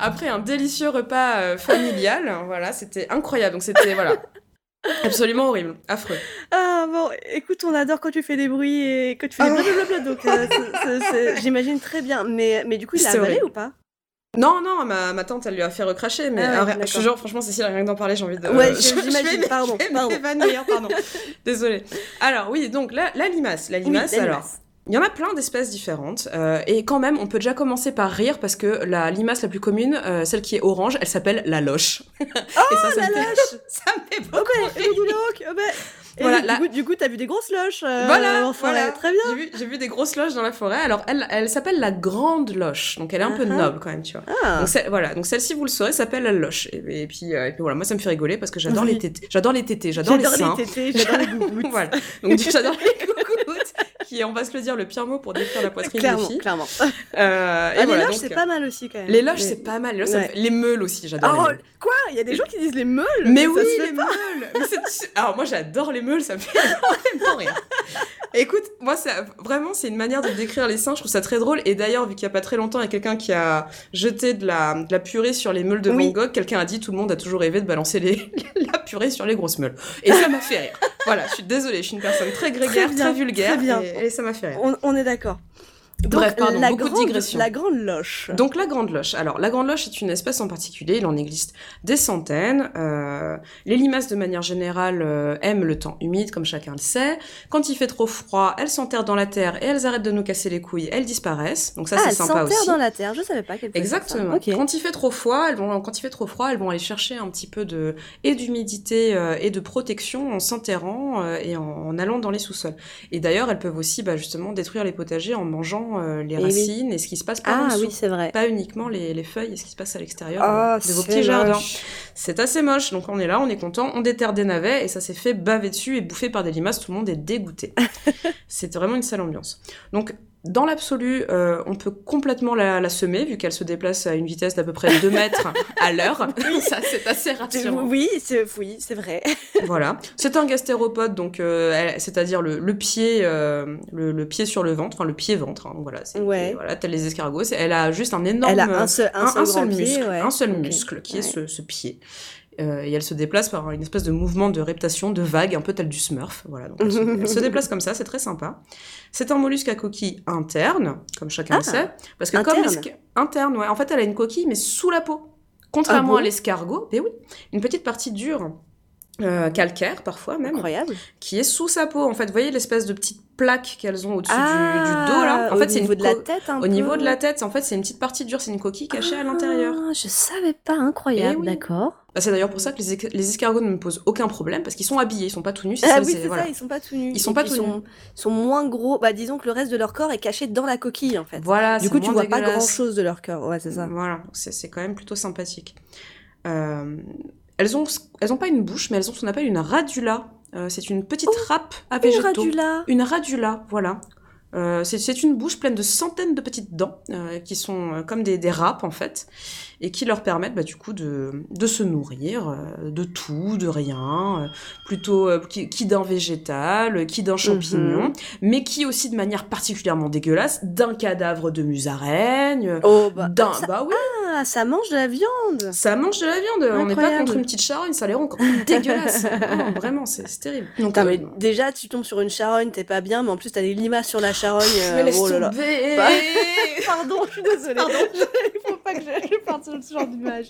après un délicieux repas euh, familial. Voilà, c'était incroyable. Donc c'était voilà. Absolument horrible, affreux. Ah bon, écoute, on adore quand tu fais des bruits et que tu fais des Ah. blablabla, donc euh, j'imagine très bien. Mais, mais du coup, il a C'est avalé ou pas? Non, non, ma, ma tante, elle lui a fait recracher, mais Ah ouais, d'accord. je te jure, franchement, Cécile, rien que d'en parler, j'ai envie de. Ouais, j'imagine, pardon, pardon. pardon. Désolée. Alors, oui, donc la, la limace. La Oui, limace, la alors. limace. Il y en a plein d'espèces différentes. euh, et quand même, on peut déjà commencer par rire parce que la limace la plus commune, euh, celle qui est orange, elle s'appelle la loche. et ça, ça la fait, loche ça me fait Oh beaucoup bah, rire. et oh bah. Voilà, du, la- coup, du coup, t'as vu des grosses loches euh, Voilà, en forêt. voilà. Très bien. J'ai vu, j'ai vu des grosses loches dans la forêt. Alors, elle, elle s'appelle la grande loche. Donc, elle est un peu ah. noble quand même, tu vois. Ah, Donc, voilà, donc celle-ci, vous le saurez, s'appelle la loche. Et, et puis, euh, et puis voilà, moi, ça me fait rigoler parce que j'adore Oui. les tétés. J'adore les tétés, j'adore les j'adore seins. les tétés, j'adore les gougouttes. voilà. Donc, du- j'adore les qui est, on va se le dire, le pire mot pour décrire la poitrine des Clairement, filles. clairement. Euh, et Ah, voilà, c'est pas mal aussi quand même. Les loches, Mais- c'est pas mal. Les, Ouais. fait- meules aussi, j'adore Oh, les meules. quoi? Il y a des gens qui disent les meules? Mais oui, les meules Mais Alors moi j'adore les meules, ça me fait vraiment rire. Écoute, moi ça, vraiment c'est une manière de décrire les seins, je trouve ça très drôle. Et d'ailleurs, vu qu'il y a pas très longtemps, il y a quelqu'un qui a jeté de la, de la purée sur les meules de Oui. Van Gogh, quelqu'un a dit tout le monde a toujours rêvé de balancer les, la purée sur les grosses meules. Et ça m'a fait rire. Voilà, je suis désolée, je suis une personne très grégaire, très, bien, vulgaire, très bien. Et, et ça m'a fait rire. On, on est d'accord. Donc, Bref, pardon, la beaucoup de grande, digressions. La grande loche. Donc la grande loche. Alors la grande loche est une espèce en particulier, il en existe des centaines. Euh, les limaces de manière générale euh, aiment le temps humide, comme chacun le sait. Quand il fait trop froid, elles s'enterrent dans la terre et elles arrêtent de nous casser les couilles, elles disparaissent. Donc ça ah, c'est sympa aussi. dans la terre, je savais pas qu'elle faisait ça. Exactement. Ok. Quand il fait trop froid, elles vont, quand il fait trop froid, elles vont aller chercher un petit peu de et d'humidité euh, et de protection en s'enterrant euh, et en, en allant dans les sous-sols. Et d'ailleurs, elles peuvent aussi bah, justement détruire les potagers en mangeant euh, les Eh oui. racines et ce qui se passe par Ah dessous oui, c'est vrai. pas uniquement les, les feuilles et ce qui se passe à l'extérieur Ah, de vos c'est petits jardins. C'est assez moche, donc on est là, on est content, on déterre des navets et ça s'est fait baver dessus et bouffer par des limaces, tout le monde est dégoûté. C'était vraiment une sale ambiance. Donc dans l'absolu, euh, on peut complètement la, la semer vu qu'elle se déplace à une vitesse d'à peu près 2 mètres à l'heure. ça c'est assez rassurant. Oui, c'est oui, c'est vrai. Voilà. C'est un gastéropode, donc euh, c'est-à-dire le, le pied, euh, le, le pied sur le ventre, enfin le pied-ventre. hein, voilà, Ouais. voilà, les escargots. Elle a juste un énorme, Elle a un seul, un un, seul un seul grand pied, muscle, ouais. un seul muscle qui est ce pied. Euh, et elle se déplace par une espèce de mouvement de reptation, de vague, un peu tel du Smurf. Voilà, donc elle, se, elle se déplace comme ça, c'est très sympa. C'est un mollusque à coquille interne, comme chacun le Ah, sait, parce que interne. comme interne, ouais, en fait, elle a une coquille mais sous la peau. Contrairement Ah bon? à l'escargot, ben oui, une petite partie dure. Euh, calcaire parfois même, Incroyable. qui est sous sa peau. En fait, vous voyez l'espèce de petite plaque qu'elles ont au-dessus du- Ah, du, dos là. En au fait, c'est niveau une de la tête un au peu. niveau de la tête. En fait, c'est une petite partie dure, c'est une coquille cachée à l'intérieur. Ah, je savais pas, incroyable, Eh oui. d'accord. Bah, c'est d'ailleurs pour ça que les, esc- les escargots ne me posent aucun problème parce qu'ils sont habillés, ils sont pas tout nus. Ah ça, oui, c'est- voilà. ça, ils sont pas tout nus. Ils sont Et pas tout ils sont, sont moins gros. Bah, disons que le reste de leur corps est caché dans la coquille, en fait. Voilà, du coup, tu vois pas grand chose de leur corps. Ouais, c'est ça. Voilà, c'est quand même plutôt sympathique. Euh, elles ont elles ont pas une bouche, mais elles ont ce qu'on appelle une radula. Euh, c'est une petite râpe à Oh, Une végétaux. radula. Une radula, voilà. Euh, c'est une bouche pleine de centaines de petites dents euh, qui sont euh, comme des, des râpes en fait et qui leur permettent bah, du coup de, de se nourrir euh, de tout, de rien, plutôt qui, qui d'un végétal, qui d'un champignon, mais qui aussi de manière particulièrement dégueulasse d'un cadavre de musaraigne, Oh, bah, d'un ça, bah oui ah, ça mange de la viande. ça mange de la viande, on n'est pas contre une petite charogne, ça les rend encore dégueulasses. Non, vraiment, c'est terrible. Donc, mais déjà, tu tombes sur une charogne, t'es pas bien, mais en plus, t'as des limaces sur la charogne. euh, mais laisse oh là là. Bah, Pardon, je suis désolée. Pardon. Il faut pas que je, je parte sur ce genre d'image.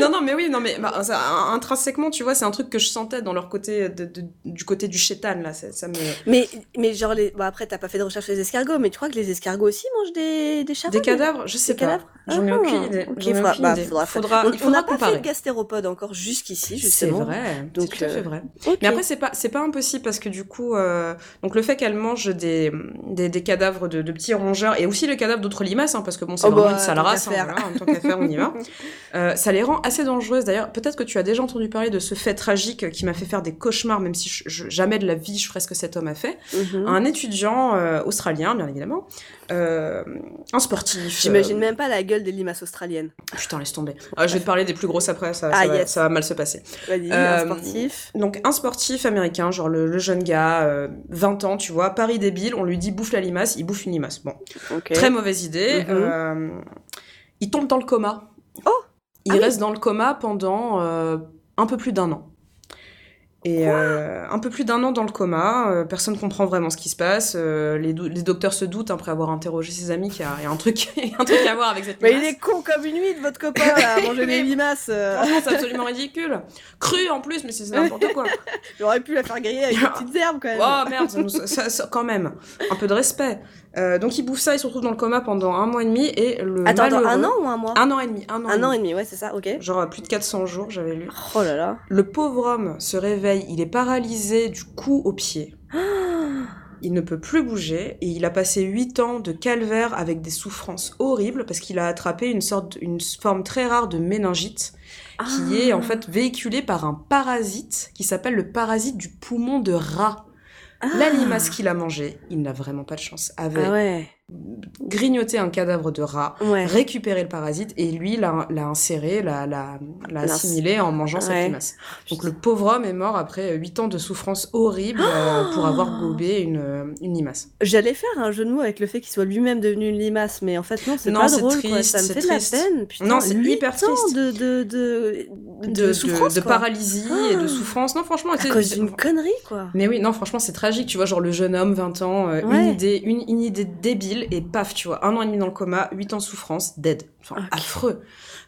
Non, non, mais oui, non, mais bah, ça, intrinsèquement, tu vois, c'est un truc que je sentais dans leur côté, de- de- du côté du chétan, là. Ça, ça me... Mais, mais genre, les... bon, après, t'as pas fait de recherche sur les escargots, mais tu crois que les escargots aussi mangent des, des charognes Des cadavres Je sais Des pas. cadavres? J'en ai Ah, aucune idée. ok, J'en ai faudra- aucune bah, idée. faudra- Faudra- on il faudra n'a pas comparer. fait de gastéropodes encore jusqu'ici, C'est justement. vrai, Donc, c'est tout à fait euh, vrai. Mais après, c'est pas, c'est pas impossible parce que du coup, euh, donc le fait qu'elle mange des, des, des cadavres de, de petits rongeurs et aussi les cadavres d'autres limaces, hein, parce que bon, c'est Oh vraiment bah, une sale race, hein, voilà, en tant qu'à faire, on y va. Euh, ça les rend assez dangereuses. D'ailleurs, peut-être que tu as déjà entendu parler de ce fait tragique qui m'a fait faire des cauchemars, même si je- je- jamais de la vie je ferais ce que cet homme a fait. Mhm. Un étudiant euh, australien, bien évidemment, un sportif. J'imagine même pas la gueule des limaces australiennes. Putain, laisse tomber. Ah, je vais te parler des plus grosses après, ça, ça Ah, va, yes. ça va mal se passer. Vas-y, Euh, un sportif. Donc un sportif américain, genre le, le jeune gars, euh, 20 ans, tu vois, Paris débile, on lui dit bouffe la limace, il bouffe une limace. Bon, très mauvaise idée. Mhm. euh, il tombe dans le coma. Oh Il Ah oui. reste dans le coma pendant euh, un peu plus d'un an. Et euh, un peu plus d'un an dans le coma, euh, personne comprend vraiment ce qui se passe. euh, les, docteurs se doutent après avoir interrogé ses amis qu'il y a, il y a un truc, un à voir avec cette Mais limace. il est con comme une huître, votre copain, là, à manger des limaces. Franchement, c'est absolument ridicule. Cru en plus, mais c'est n'importe quoi. J'aurais pu la faire griller avec des petites herbes, quand même. Oh merde, ça ça- ça- quand même, un peu de respect. Euh, donc il bouffe ça, il se retrouve dans le coma pendant un mois et demi et le Attends, malheureux- un an ou un mois Un an et demi, un an, Un an et demi, ouais, c'est ça, ok. Genre plus de 400 jours, j'avais lu. Oh là là. Le pauvre homme se réveille, il est paralysé du cou au pied. Il ne peut plus bouger et il a passé 8 ans de calvaire avec des souffrances horribles parce qu'il a attrapé une sorte, une forme très rare de méningite qui est en fait véhiculée par un parasite qui s'appelle le parasite du poumon de rat. La limace qu'il a mangée, il n'a vraiment pas de chance, avait Ah ouais. Grignoté un cadavre de rat, Ouais. récupéré le parasite et lui l'a inséré, l'a assimilé en mangeant cette Ouais. limace. Donc le pauvre homme est mort après 8 ans de souffrance horrible euh, pour avoir gobé une, euh, une limace. J'allais faire un jeu de mots avec le fait qu'il soit lui-même devenu une limace, mais en fait, non, c'est pas c'est drôle, quoi. triste, Ça me c'est fait triste. de la peine. Putain, Non, c'est hyper triste. De, de, de, De, de- souffrance, de paralysie et de Ah. souffrance. Non, franchement, cause d'une connerie, quoi. Mais oui, non, franchement, c'est tragique. Tu vois, genre le jeune homme, 20 ans, euh, une, idée, une, une idée débile, et paf, tu vois, un an et demi dans le coma, 8 ans de souffrance, dead. Enfin, affreux.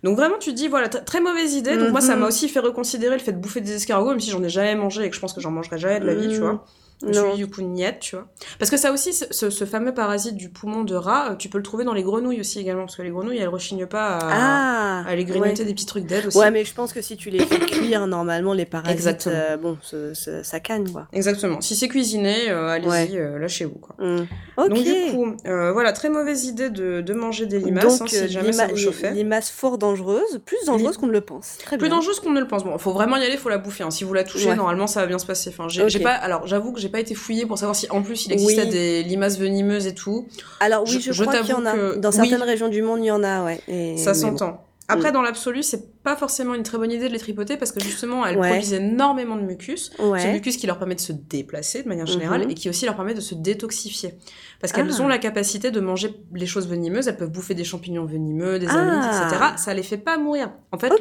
Donc vraiment, tu te dis, voilà, tr- très mauvaise idée. Donc moi, ça Mhm. m'a aussi fait reconsidérer le fait de bouffer des escargots, même si j'en ai jamais mangé et que je pense que j'en mangerai jamais de la vie, tu Mhm. vois. Non. du coup, niette, tu vois. Parce que ça aussi, ce, fameux parasite du poumon de rat, euh, tu peux le trouver dans les grenouilles aussi également, parce que les grenouilles, elles rechignent pas à, Ah à aller grignoter des petits trucs dead aussi. Ouais, mais je pense que si tu les fais cuire, normalement, les parasites, euh, bon, ce- ce- ça cagne, quoi. Exactement. Si c'est cuisiné, euh, allez-y, Ouais. euh, lâchez-vous, quoi. Ok. Donc du coup, voilà, très mauvaise idée de, de manger des limaces hein, Donc, si euh, jamais ça vous chauffait. limace fort dangereuse, plus dangereuse qu'on ne le pense. Très Plus bien. dangereuse qu'on ne le pense. Bon, faut vraiment y aller, faut la bouffer. hein. Si vous la touchez, Ouais. normalement, ça va bien se passer. Enfin, j'ai Ok. j'ai pas. Alors, j'avoue que j'ai pas été fouillée pour savoir si en plus il existait Oui. des limaces venimeuses et tout. Alors oui, Je- je, crois qu'il y en a. que- Dans oui. certaines régions du monde, il y en a, ouais. Et- ça s'entend. Après, dans l'absolu, c'est pas forcément une très bonne idée de les tripoter parce que justement, elles Ouais. produisent énormément de mucus. Ce Ouais. mucus qui leur permet de se déplacer de manière générale Mhm. et qui aussi leur permet de se détoxifier. Parce qu'elles Ah. ont la capacité de manger les choses venimeuses, elles peuvent bouffer des champignons venimeux, des Ah. etc. Ça les fait pas mourir. En fait,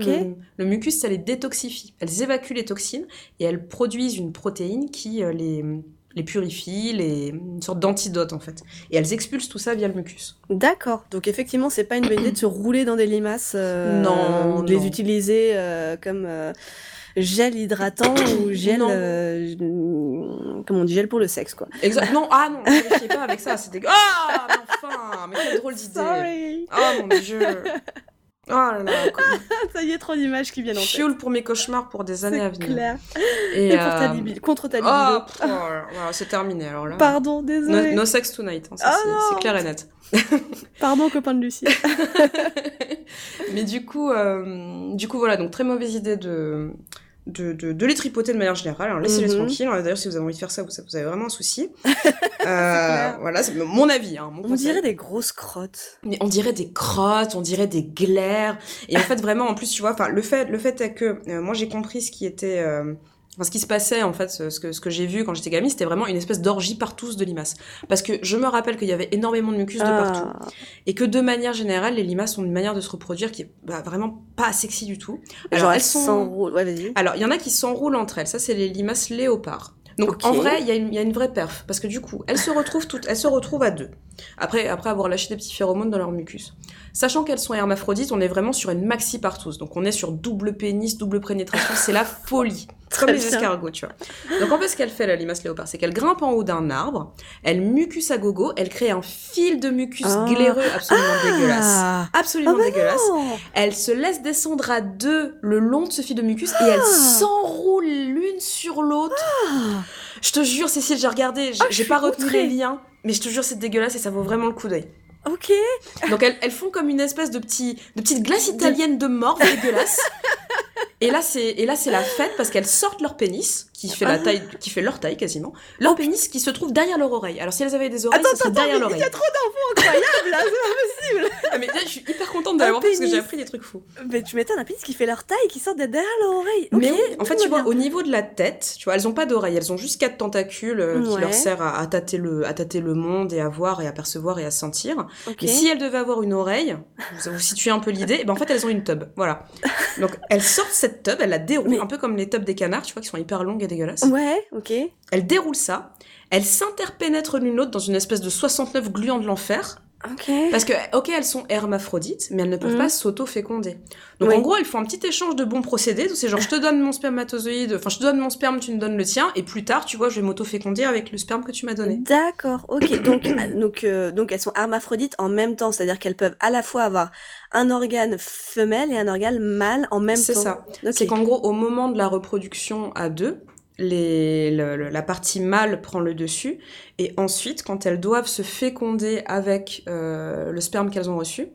le mucus, ça les détoxifie. Elles évacuent les toxines et elles produisent une protéine qui euh, les, les purifie, les, une sorte d'antidote en fait. Et elles expulsent tout ça via le mucus. D'accord. Donc effectivement, c'est pas une bonne idée de se rouler dans des limaces. euh, Non, ou de les utiliser euh, comme euh, gel hydratant ou gel. Comment on dit gel pour le sexe, quoi. Exact. Non, ah non, ne pas avec ça. C'était. Ah, mais enfin, mais quelle drôle d'idée. Sorry. Oh mon dieu. Oh là là. Ça y est, trop d'images qui viennent en tête. Fuel pour mes cauchemars pour des années à C'est venir. clair. Et, Et pour ta euh, libido, contre ta Oh, libido. oh, c'est terminé alors là. Pardon, No, désolé. no sex tonight, hein, Ah c'est clair et net. Pardon, copain de Lucie. Mais du coup, euh, du coup voilà, donc très mauvaise idée de, de, de, de les tripoter de manière générale. Alors laissez-les Mhm. tranquilles. Alors, D'ailleurs, si vous avez envie de faire ça, vous, vous avez vraiment un souci. Euh, voilà, c'est mon avis, hein, mon On conseil. dirait des grosses crottes. Mais on dirait des crottes, on dirait des glaires. Et en fait, vraiment, en plus, tu vois, enfin, le fait, le fait est que euh, moi j'ai compris ce qui était, euh, enfin, ce qui se passait en fait, ce, que, ce que j'ai vu quand j'étais gamine, c'était vraiment une espèce d'orgie partout de limaces. Parce que je me rappelle qu'il y avait énormément de mucus de partout, Ah. et que de manière générale, les limaces ont une manière de se reproduire qui est bah, vraiment pas sexy du tout. Alors Genre, elles sont. Ouais, alors il y en a qui s'enroulent entre elles. Ça, c'est les limaces léopards. Donc en vrai, il y, a une- il y a une vraie perf parce que du coup, elles se retrouvent toutes, elles se retrouvent à deux. Après, après avoir lâché des petits phéromones dans leur mucus. Sachant qu'elles sont hermaphrodites, on est vraiment sur une maxi partous. Donc on est sur double pénis, double pénétration, c'est la folie. Très Comme les bien. escargots, tu vois. Donc en fait, ce qu'elle fait, la limace léopard, c'est qu'elle grimpe en haut d'un arbre, elle mucus à gogo, elle crée un fil de mucus Ah. glaireux absolument dégueulasse. Ah. Absolument Ah bah dégueulasse. non. Elle se laisse descendre à deux le long de ce fil de mucus et elle Ah. s'enroule l'une sur l'autre. Ah. Je te jure, Cécile, j'ai regardé, j'ai pas retenu outrée. les liens, mais je te jure, c'est dégueulasse et ça vaut vraiment le coup d'œil. Ok. Donc elles, elles font comme une espèce de, petit, de petite glace italienne de mort dégueulasse. Et là, c'est et là c'est la fête parce qu'elles sortent leur pénis qui fait la Ah. taille qui fait leur taille quasiment, leur pénis qui se trouve derrière leur oreille. Alors si elles avaient des oreilles, Attends, serait attends, derrière mais il l'oreille. y a trop d'infos incroyables là, c'est pas possible. Ah, mais là, je suis hyper contente fait parce que j'ai appris des trucs fous. Mais tu m'étonnes, un pénis qui fait leur taille, qui sort de derrière leur oreille. Mais en fait, tu vois, bien. au niveau de la tête, tu vois, elles ont pas d'oreilles, elles ont juste quatre tentacules euh, qui leur servent à, à tâter le, à tâter le monde et à voir et à percevoir et à sentir. Ok. Mais si elles devaient avoir une oreille, vous vous situez un peu l'idée, eh ben en fait elles ont une tub, voilà. Donc elles sortent cette tub, elles la déroulent, Mais- un peu comme les tubs des canards, tu vois, qui sont hyper longues et dégueulasses. Ouais, ok. Elles déroulent ça, elles s'interpénètrent l'une l'autre dans une espèce de 69 gluants de l'enfer, Ok. parce que, ok, elles sont hermaphrodites, mais elles ne peuvent Mhm. pas s'auto-féconder. Donc Oui. en gros, elles font un petit échange de bons procédés, c'est genre je te donne mon spermatozoïde, enfin je te donne mon sperme, tu me donnes le tien, et plus tard, tu vois, je vais m'auto-féconder avec le sperme que tu m'as donné. D'accord, ok. Donc, donc, euh, donc elles sont hermaphrodites en même temps, c'est-à-dire qu'elles peuvent à la fois avoir un organe femelle et un organe mâle en même temps. C'est ça. C'est qu'en gros, au moment de la reproduction à deux, les, le- le- la partie mâle prend le dessus, et ensuite, quand elles doivent se féconder avec euh, le sperme qu'elles ont reçu,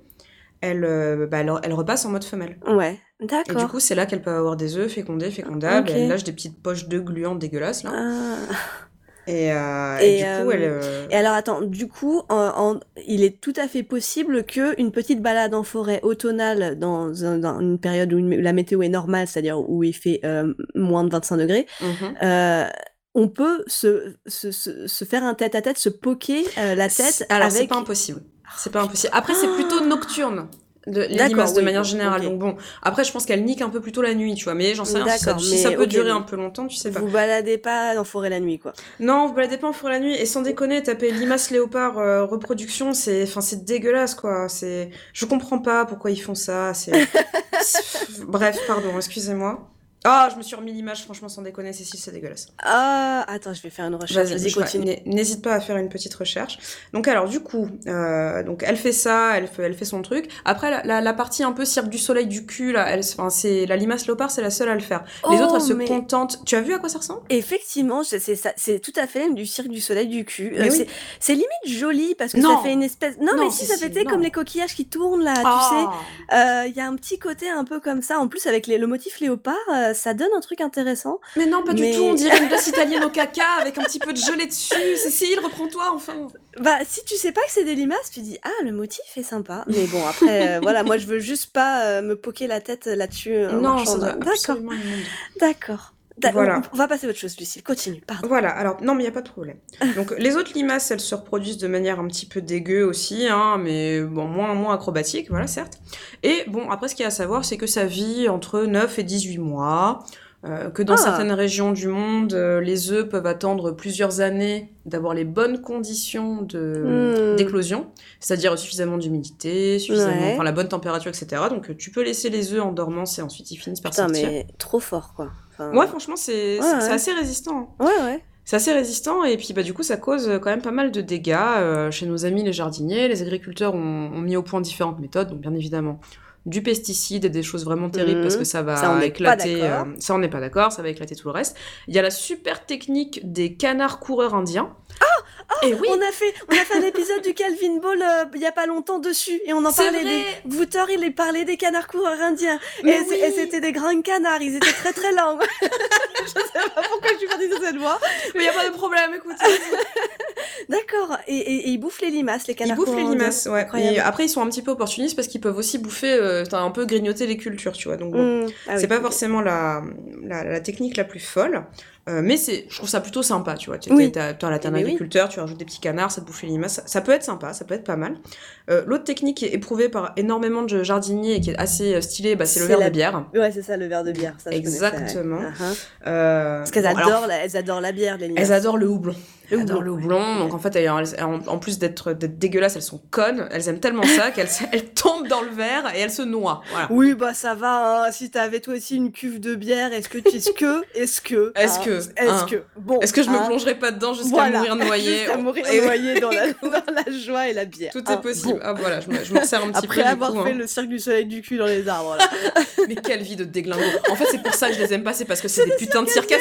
elles, euh, bah, elles, elles repassent en mode femelle. Ouais, Et du d'accord. coup, c'est là qu'elles peuvent avoir des œufs fécondés, fécondables, Ok. et elles lâchent des petites poches d'œufs gluantes dégueulasses, là. Ah. Et, euh, et Et, du coup, euh, elles... euh, Et alors attends, du coup, en, en- il est tout à fait possible que une petite balade en forêt automnale dans, un- dans une période où une- la météo est normale, c'est-à-dire où il fait euh, moins de 25 degrés, mhm. euh, on peut se, se, se, se faire un tête-à-tête, se euh, la tête Alors, c'est avec... pas impossible. C'est pas impossible. Après, c'est plutôt nocturne. De, les limaces de oui, manière générale. Donc bon, après je pense qu'elles niquent un peu plutôt la nuit, tu vois. Mais j'en sais rien si ça, si ça peut durer un peu longtemps, tu sais pas. Vous baladez pas en forêt la nuit, quoi. Non, vous baladez pas en forêt la nuit. Et sans déconner, taper limace léopard euh, reproduction, c'est, enfin, c'est dégueulasse, quoi. C'est, je comprends pas pourquoi ils font ça. C'est- bref, pardon, excusez-moi. Ah, je me suis remis l'image, franchement, sans déconner, Cécile, c'est dégueulasse. Ah, attends, je vais faire une recherche. Vas-y, continue. n'hé- N'hésite pas à faire une petite recherche. Donc alors du coup, euh, donc elle fait ça, elle fait, elle fait son truc. Après la, la, la partie un peu cirque du soleil du cul là, elle, enfin c'est la limace léopard, c'est la seule à le faire. Les Oh, autres elles se contentent. Tu as vu à quoi ça ressemble? Effectivement, c'est c'est ça, c'est tout à fait du cirque du soleil du cul. Euh, oui. c'est- limite joli parce que Non. ça fait une espèce. Non, Non, mais si si, ça fait comme les coquillages qui tournent là, Ah. tu sais. Euh, Il y a un petit côté un peu comme ça. En plus avec les- le motif léopard, ça donne un truc intéressant. Mais non, pas Mais- du tout. On dirait une glace italienne au caca avec un petit peu de gelée dessus. Cécile, reprends-toi enfin. Bah si tu sais pas que c'est des limaces, tu dis ah le motif est sympa. Mais bon après euh, voilà, moi je veux juste pas euh, me poquer la tête là-dessus. euh, non, ça doit D'accord, d'accord. Voilà. On, va passer à autre chose, Lucille. Continue, pardon. Voilà, alors non mais il y a pas de problème. Donc les autres limaces, elles se reproduisent de manière un petit peu dégueu aussi, hein, mais bon moins moins acrobatique, voilà certes. Et bon après ce qu'il y a à savoir, c'est que ça vit entre 9 et 18 mois. Euh, que dans Ah. certaines régions du monde, euh, les œufs peuvent attendre plusieurs années d'avoir les bonnes conditions de Hmm. d'éclosion, c'est-à-dire suffisamment d'humidité, suffisamment, Ouais. enfin la bonne température, etc. Donc euh, tu peux laisser les œufs en dormance et ensuite ils finissent par Putain sortir. mais trop fort quoi. Enfin, Ouais, franchement, c'est Ouais, c'est- ouais. c'est assez résistant. hein. ouais ouais. C'est assez résistant et puis bah du coup ça cause quand même pas mal de dégâts euh, chez nos amis les jardiniers. Les agriculteurs ont, ont mis au point différentes méthodes, donc bien évidemment du pesticide et des choses vraiment terribles Mhm. parce que ça va Ça, éclater. d'accord. ça on n'est pas d'accord, ça va éclater tout le reste. Il y a la super technique des canards coureurs indiens. Ah, Et oui. On a fait, on a fait un épisode du Calvin Ball euh, il y a pas longtemps dessus et on en parlait vrai. des Vouter, il parlait des canards coureurs indiens Mais et, oui. c'était des grands canards, ils étaient très très lents. je sais pas pourquoi je suis partie sur cette voie. Mais y a pas de problème, écoute. D'accord. Et, et- et ils bouffent les limaces, les Ils canards bouffent les limaces, ouais. Et après ils sont un petit peu opportunistes parce qu'ils peuvent aussi bouffer, euh, un peu grignoter les cultures, tu vois. Donc bon. Mm. Ah oui, c'est pas forcément la, la, la technique la plus folle. Euh, mais c'est, je trouve ça plutôt sympa, tu vois. Tu Oui. t'as là, t'es un Mais oui. agriculteur, tu rajoutes des petits canards, ça te bouffe les limaces. Ça, ça peut être sympa, ça peut être pas mal. Euh, l'autre technique qui est éprouvée par énormément de jardiniers et qui est assez euh, stylée, bah, c'est le verre la- de bière. Ouais, c'est ça, le verre de bière. Ça, je connaissais, ouais. Exactement. Uh-huh. Euh, Parce qu'elles bon, adorent, alors, la, elles adorent la bière, les limaces. elles adorent le houblon. Le adorent le houblon, houblon. Donc en fait, elles- elles- en, plus d'être, dégueulasses, elles sont connes. Elles aiment tellement ça qu'elles elles tombent dans le verre et elles se noient. Voilà. Oui, bah ça va. Hein. Si t'avais toi aussi une cuve de bière, est-ce que tu est-ce que est-ce que Est-ce hein, que, est-ce hein. que bon Est-ce que je me hein, plongerai pas dedans jusqu'à voilà. mourir noyée jusqu'à mourir Et- noyé dans la, dans la joie et la bière. Tout est possible. Bon. Ah voilà, je me, je me resserre un petit Après peu du avoir coup, fait le cirque du soleil du cul dans les arbres. Là. Mais quelle vie de déglingo. En fait, c'est pour ça que je les aime pas, c'est parce que c'est des putains de circassiennes.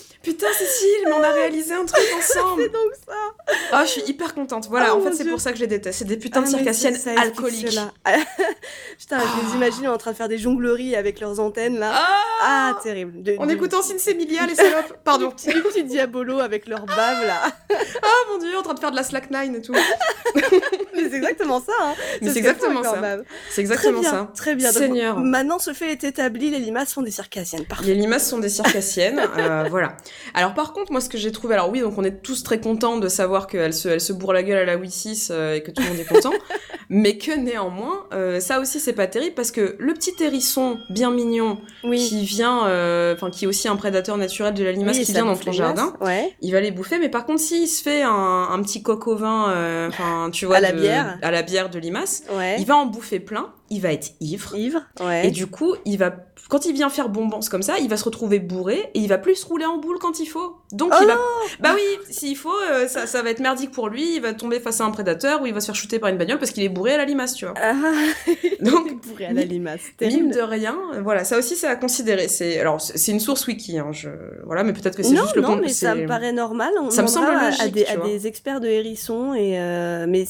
Putain, Cécile, mais on a réalisé un truc ensemble. C'est donc ça. Ah, je suis hyper contente. Voilà, Oh en fait, c'est pour ça que je les déteste. C'est des putains de Ah, mais circassiennes alcooliques. Putain, je les imagine en train de faire des jongleries avec leurs antennes là. Ah, Ah, terrible. De- En du- écoutant Sinsemilia, les salopes. Pardon. Du petit, du petit diabolo avec leur bave là. Ah mon dieu, en train de faire de la slackline et tout. Mais c'est exactement ça. Hein. Mais c'est exactement ça. C'est exactement très bien, ça. Très bien. Donc, Seigneur. maintenant, ce fait est établi, les limaces sont des circassiennes. Parfait. Les limaces sont des circassiennes, euh, voilà. Alors par contre, moi ce que j'ai trouvé, alors oui, donc on est tous très contents de savoir qu'elle se, elle se bourre la gueule à la Wii 6 euh, et que tout le monde est content, mais que néanmoins, euh, ça aussi c'est pas terrible parce que le petit hérisson bien mignon Oui. qui vient, euh, enfin qui est aussi un prédateur naturel de la limace Oui, qui vient dans ton jardin. Ouais. il va les bouffer, mais par contre s'il se fait un, un petit coq au vin, euh, enfin tu vois, À la de- bière. à la bière de limace, Ouais. il va en bouffer plein, il va être ivre. Ivre. Ouais. Et du coup, il va, quand il vient faire bonbons comme ça, il va se retrouver bourré et il va plus se rouler en boule quand il faut. Donc Oh il va, bah oui, s'il faut, euh, ça, ça va être merdique pour lui. Il va tomber face à un prédateur ou il va se faire shooter par une bagnole parce qu'il est bourré à la limace, tu vois. Ah, Donc bourré à la limace. mine de rien, euh, voilà, ça aussi c'est à considérer. C'est, alors c'est une source wiki, hein, je, voilà, mais peut-être que c'est Non, juste le non, mais ça me paraît normal. On Ça me semble demandera à- logique, des, à des experts de hérissons. Et euh, mais,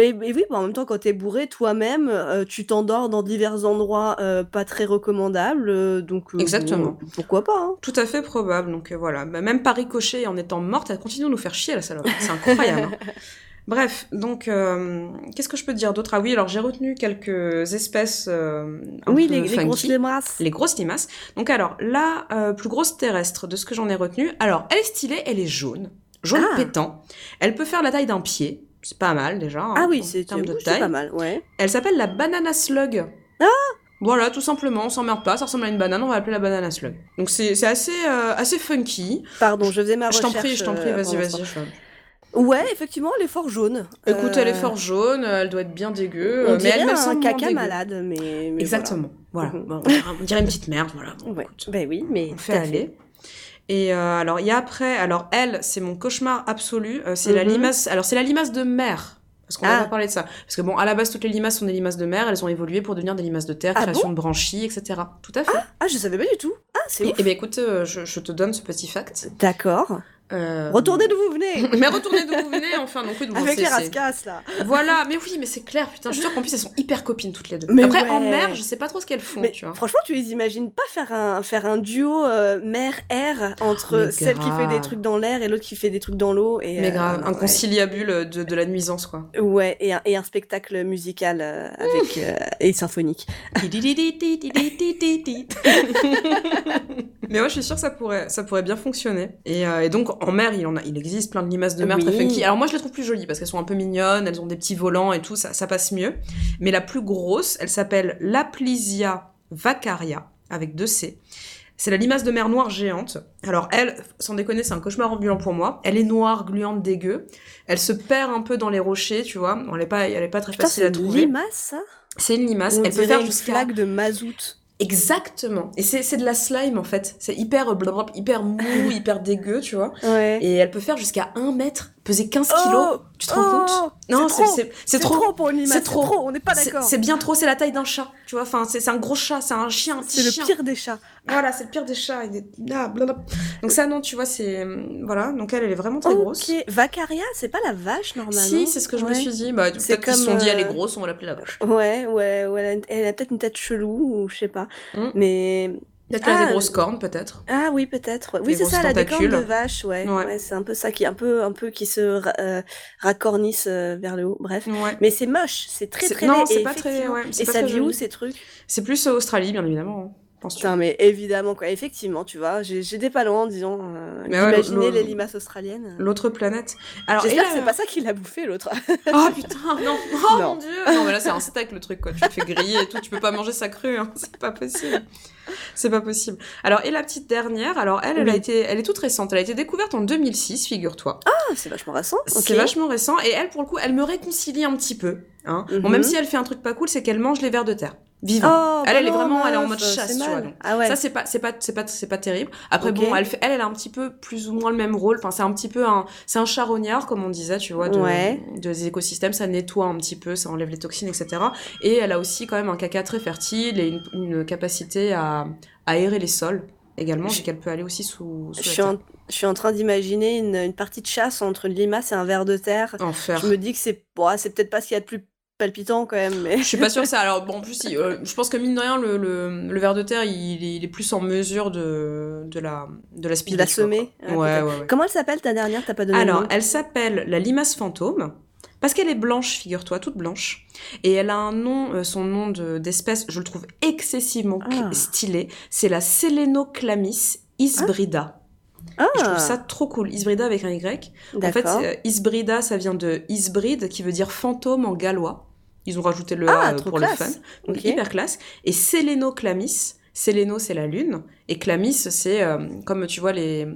mais, mais oui, bah, en même temps, quand t'es bourré toi-même, euh, tu t'endors dans divers endroits euh, pas très recommandables. euh, donc, euh, Exactement. bon, pourquoi pas hein. Tout à fait probable. Donc euh, voilà, Bah, même par ricochet en étant morte, elle continue de nous faire chier la salope. C'est incroyable. hein. Bref, donc euh, qu'est-ce que je peux te dire d'autre? Ah oui, alors j'ai retenu quelques espèces euh, un Oui, peu les, les funky. grosses limaces. Les grosses limaces. Donc alors, la euh, plus grosse terrestre de ce que j'en ai retenu, alors elle est stylée, elle est jaune, jaune Ah. pétant. Elle peut faire la taille d'un pied, c'est pas mal déjà. hein, Ah oui, c'est oui, taille. pas mal, ouais. Elle s'appelle la banana slug. Ah Voilà, tout simplement, on s'emmerde pas, ça ressemble à une banane, on va l'appeler la banana slug. Donc c'est assez, euh, assez funky. Pardon, je faisais ma Je recherche. t'en prie, je t'en prie, euh, vas-y, pour l'instant. vas-y. je- Ouais, effectivement, elle est fort jaune. Écoute, elle est Euh, fort jaune, elle doit être bien dégueu, On mais dirait elle me un caca dégueu. malade, mais, mais Exactement, voilà. Mhm. On dirait- une petite merde, voilà. Bon. Ouais. Ben oui, mais on fait aller. Et euh, alors, il y a après, alors elle, c'est mon cauchemar absolu, euh, c'est la Mhm. limace, alors c'est la limace de mer. Parce qu'on va Ah. pas parler de ça. Parce que bon, à la base, toutes les limaces sont des limaces de mer, elles ont évolué pour devenir des limaces de terre, Ah création de branchies, etc. Tout à fait. Ah, je savais pas du tout. Ah, c'est et bien écoute, euh, je, je te donne ce petit fact. D'accord. Euh, Retournez d'où vous venez Mais retournez d'où vous venez, enfin, donc oui, bon, Avec les rascasses, là. Voilà, mais oui, mais c'est clair, putain, je suis sûre qu'en plus elles sont hyper copines toutes les deux. Mais Après, en ouais. mer, je sais pas trop ce qu'elles font, Mais tu vois. franchement, tu les imagines pas faire un, faire un duo euh, mer-air entre celle qui fait des grave. truc dans l'air et l'autre qui fait des trucs dans l'eau. et, Mais euh, grave, un ouais. conciliabule de, de la nuisance, quoi. Ouais, et un, et un spectacle musical euh, avec euh, et symphonique. Mais ouais, je suis sûre que ça pourrait, ça pourrait bien fonctionner. Et, euh, et donc, en mer, il, en a, il existe plein de limaces de mer très funky. Alors moi, je les trouve plus jolies parce qu'elles sont un peu mignonnes, elles ont des petits volants et tout, ça, ça passe mieux. Mais la plus grosse, elle s'appelle l'Aplysia vacaria, avec deux C. C'est la limace de mer noire géante. Alors elle, sans déconner, c'est un cauchemar ambulant pour moi. Elle est noire, gluante, dégueu. Elle se perd un peu dans les rochers, tu vois. Est pas, elle est pas très Putain, facile à c'est une trouver. limace, ça? C'est une limace. On elle peut faire une jusqu'à flaque de mazout. Exactement. Et c'est c'est de la slime en fait. C'est hyper blablabla, hyper mou, hyper dégueu, tu vois. Ouais. Et elle peut faire jusqu'à 1 mètre, peser 15 kilos. Oh tu te rends compte? Oh Non, c'est trop. trop. pour une limace. C'est trop. On n'est pas d'accord. C'est bien trop, c'est la taille d'un chat, tu vois. Enfin, c'est un gros chat, c'est un chien, C'est le pire des chats. Voilà, c'est le pire des chats. Ah. Donc ça, non, tu vois, c'est... Voilà, donc elle, elle est vraiment très grosse. Ok. Vacaria, c'est pas la vache normalement Si, c'est ce que je me suis dit. Bah, peut-être qu'ils se sont dit, elle est euh, grosse, on va l'appeler la vache. Ouais, ouais, ouais. Elle a, elle a peut-être une tête chelou ou je sais pas. Mm. Mais Peut-être qu'elle a Ah, des grosses cornes, peut-être. ah oui, peut-être. Oui, c'est ça, grosses elle a des cornes de vache, ouais. Ouais. Ouais, c'est un peu ça qui, un peu, un peu qui se euh, raccornisse euh, vers le haut. Bref. Ouais. Mais c'est moche, c'est très très non, c'est et pas très- Et pas ça très vit où ces trucs C'est plus euh, Australie, bien évidemment. Putain, mais évidemment, quoi. Effectivement, tu vois, j'ai- j'étais pas loin, euh, ouais, d'imaginer le- les limaces australiennes. L'autre planète. Alors, J'espère que c'est pas ça qui l'a bouffé, l'autre. Oh putain, non, oh Non. mon dieu Non mais là c'est un steak le truc quoi, tu le fais griller et tout, tu peux pas manger ça cru, hein. c'est pas possible. C'est pas possible. Alors et la petite dernière, alors elle, elle a été, elle est toute récente, elle a été découverte en 2006, figure-toi. Ah, c'est vachement récent. C'est vachement récent et elle pour le coup, elle me réconcilie un petit peu. Hein. Bon Mhm. même si elle fait un truc pas cool, c'est qu'elle mange les vers de terre, vivants. Oh, Elle, bah elle est vraiment, elle est en mode c'est chasse, tu vois. donc. Ah ouais. Ça c'est pas, c'est pas, c'est pas, c'est pas terrible. Après bon, elle, elle, elle a un petit peu plus ou moins le même rôle. Enfin c'est un petit peu un, c'est un charognard comme on disait, tu vois, de, Ouais. de des écosystèmes. Ça nettoie un petit peu, ça enlève les toxines, etc. Et elle a aussi quand même un caca très fertile et une, une capacité à, à aérer les sols également, vu qu'elle peut aller aussi sous, sous Je suis, en, terre. je suis en train d'imaginer une, une partie de chasse entre une limace et un ver de terre. Enfer. Je me dis que c'est bon, c'est peut-être pas ce qu'il y a de plus palpitant quand même, mais Je suis pas sûre que ça. Alors bon, en plus, il- euh, je pense que mine de rien, le, le, le ver de terre, il, est- il est plus en mesure de, de la, de la de speeder, la semer. quoi. Ah, Ouais, peut-être. ouais, ouais. Comment elle s'appelle ta dernière? T'as pas donné Alors, elle s'appelle la limace fantôme. Parce qu'elle est blanche, figure-toi, toute blanche. Et elle a un nom, euh, son nom de- d'espèce, je le trouve excessivement Ah. stylé. C'est la Selenoclamis isbrida. Ah, Et Je trouve ça trop cool. Isbrida avec un Y. En fait, euh, isbrida, ça vient de isbride, qui veut dire fantôme en gallois. Ils ont rajouté le Ah, A euh, trop pour classe. le fun. Donc hyper classe. Et Selenoclamis, Séléno c'est la lune, et Clamis c'est euh, comme tu vois les,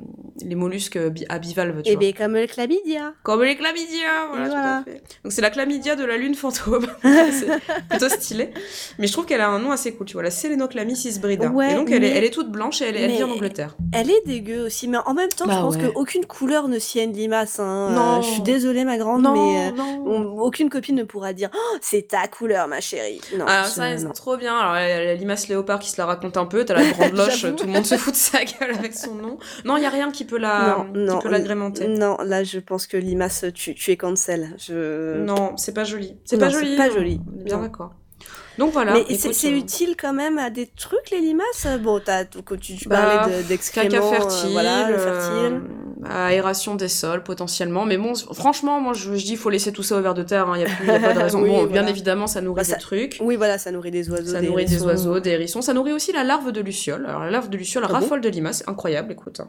les mollusques bi- à bivalves, tu Eh bien, comme le chlamydia. Comme les chlamydia, voilà, Et tout à fait. Donc c'est la chlamydia de la lune fantôme. c'est plutôt stylé. Mais je trouve qu'elle a un nom assez cool, tu vois, la Selenoclamis isbrida. Ouais, et donc elle, est, mais- elle est toute blanche et elle, elle mais- vit en Angleterre. Elle est dégueu aussi, mais en même temps, Bah je pense ouais. qu'aucune couleur ne sied une limace. Hein. Non. Euh, je suis désolée, ma grande, mais euh, non. on- aucune copine ne pourra dire oh, c'est ta couleur, ma chérie. Non, Alors je- ça, c'est non. trop bien. Alors, il y a la limace léopard qui se la raconte un peu. T'as la grande loche. Tout le monde se fout de sa gueule avec son nom. Non, il y a rien qui peut la, non, non, qui peut l'agrémenter. Non, là, je pense que limace, tu, tu es cancel. Je... Non, c'est pas joli. C'est pas c'est joli. pas joli. On est bien d'accord. Donc voilà. mais c'est euh, utile quand même à des trucs, les limaces Bon, quand tu, tu Bah, parlais de- d'excréments, Caca euh, fertile, voilà, le euh, aération des sols potentiellement. Mais bon, franchement, moi je, je dis faut laisser tout ça au ver de terre. Il n'y a, a pas de raison. Oui, bon, bien évidemment, ça nourrit Bah, ça- des trucs. Oui, voilà, ça nourrit des oiseaux. Ça des nourrit des hérissons. oiseaux, des hérissons. Ça nourrit aussi la larve de luciole. Alors la larve de luciole Ah bon raffole de limaces. C'est incroyable, écoute.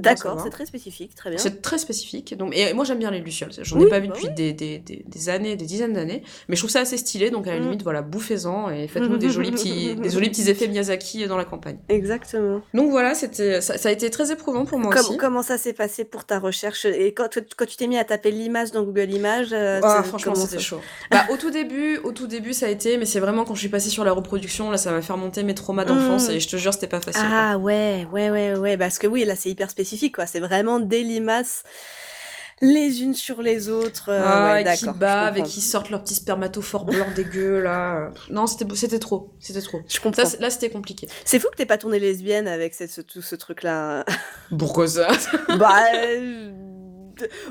D'accord, c'est très spécifique, très bien. C'est très spécifique. Donc, et moi j'aime bien les lucioles. J'en ai Oui, pas vu bah depuis des, des, des, des années, des dizaines d'années. Mais je trouve ça assez stylé. Donc à la Mm. limite, voilà, bouffez-en et faites-nous des jolis petits, des jolis petits effets Miyazaki dans la campagne. Exactement. Donc voilà, c'était, ça, ça a été très éprouvant pour moi Comme- aussi. comment ça s'est passé pour ta recherche Et quand, quand tu t'es mis à taper l'image dans Google Images, euh, Ah, franchement, c'était chaud. Bah, au tout début, au tout début, ça a été, mais c'est vraiment quand je suis passée sur la reproduction, là, ça m'a fait remonter mes traumas d'enfance Mm. et je te jure, c'était pas facile. quoi. Ah ouais, ouais, ouais, ouais, parce que oui, là c'est hyper spécifique, quoi. C'est vraiment des limaces les unes sur les autres. euh, Ah, ouais, et qui bavent et qui sortent leurs petits spermatophores blancs dégueux, là. Non, c'était, trop. C'était trop. Je comprends. Ça, là, c'était compliqué. C'est fou que t'aies pas tourné lesbienne avec cette- ce, tout ce truc-là. Pourquoi ça? Bah. euh,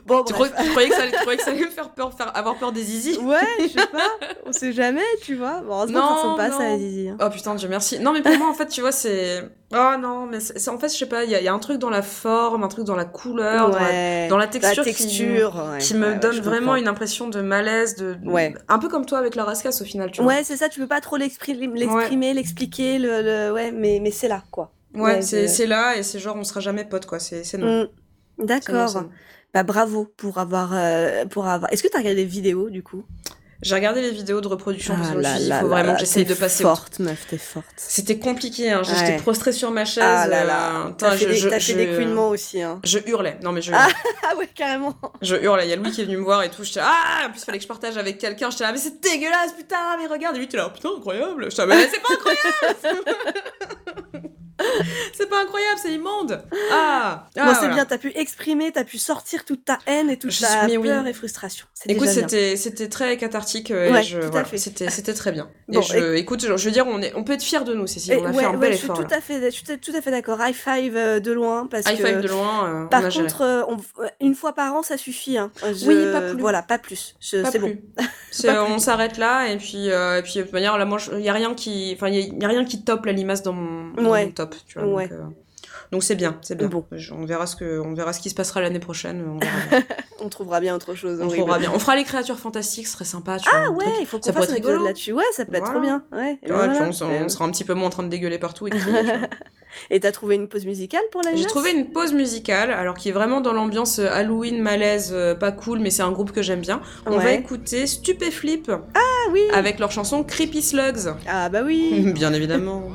Bon, tu, crois- tu croyais que ça allait, tu croyais que ça allait me faire peur, faire, avoir peur des zizi? Ouais, je sais pas. On sait jamais, tu vois. Bon, heureusement, Non, ça ressemble pas à ça, la Zizi. hein. Oh putain, Dieu merci. Non, mais pour moi, en fait, tu vois, c'est. Oh non, mais c'est, en fait, je sais pas, il y, y a un truc dans la forme, un truc dans la couleur, dans la- Ouais. dans la La texture, qui- texture. ouais, qui, me ouais, ouais, donne vraiment comprends. une impression de malaise, de Ouais. un peu comme toi avec la rascasse au final, tu vois. Ouais, c'est ça, tu peux pas trop l'exprimer, l'expliquer, le, le- ouais, mais, mais c'est là, quoi. Ouais, Ouais, c'est, là et c'est genre on sera jamais potes quoi, c'est, c'est non. Mm. Non, D'accord. Bah bravo pour avoir, euh, pour avoir. Est-ce que t'as regardé des vidéos du coup? J'ai regardé les vidéos de reproduction parce que je me Ah là suis dit, il là faut là vraiment là, que j'essaye t'es de passer. au- forte, meuf, t'es forte. C'était compliqué, hein. j'étais Ouais. prostrée sur ma chaise. Ah là euh, là. putain, T'as fait, je, des, je, des je- couinements aussi, hein. je hurlais. Non mais je, Ah. Ah ouais, carrément. je hurlais. Il y a Louis qui est venu me voir et tout. J'étais ah, en plus fallait que je partage avec quelqu'un. J'étais là, mais c'est dégueulasse, putain, mais regarde. Et lui, t'es là, putain, incroyable. Là, mais c'est pas incroyable. c'est pas incroyable, c'est immonde. Ah. ah, bon, c'est voilà. bien, t'as pu exprimer, t'as pu sortir toute ta haine et toute Je ta suis- peur oui. et frustration. Écoute, c'était c'était très cathartique euh, Ouais, et je, tout à voilà, fait. c'était très bien. Bon, et je, écoute, je, je veux dire, on est on peut être fiers de nous, Cécile. On a ouais, fait un ouais, bel je suis effort. tout là. à fait, je suis tout à fait d'accord. High five euh, de loin parce High que. five de loin. euh, Par contre, euh, on- une fois par an, ça suffit. Hein. Je- Oui, pas plus. Voilà, pas plus. Je- C'est bon. on s'arrête là et puis et puis de toute manière là il y a rien qui enfin il y, a- rien qui top la limace dans mon, Ouais. mon top tu vois Ouais. donc euh, donc c'est bien c'est bien Bon. On verra ce que on verra ce qui se passera l'année prochaine on verra bien. On trouvera bien autre chose. On trouvera bien. On fera les créatures fantastiques, ce serait sympa, tu Ah vois. ouais, truc. il faut qu'on fasse rigolo. là-dessus. Ouais, ça peut être trop bien. Ouais. et Tu vois, voilà. puis on, sera un petit peu moins en train de dégueuler partout. et t'as trouvé une pause musicale pour la J'ai trouvé une pause musicale, alors qui est vraiment dans l'ambiance euh, Halloween, malaise, euh, pas cool, mais c'est un groupe que j'aime bien. On va écouter Stupéflip Ah oui. avec leur chanson Creepy Slugs. Ah bah oui. Bien évidemment.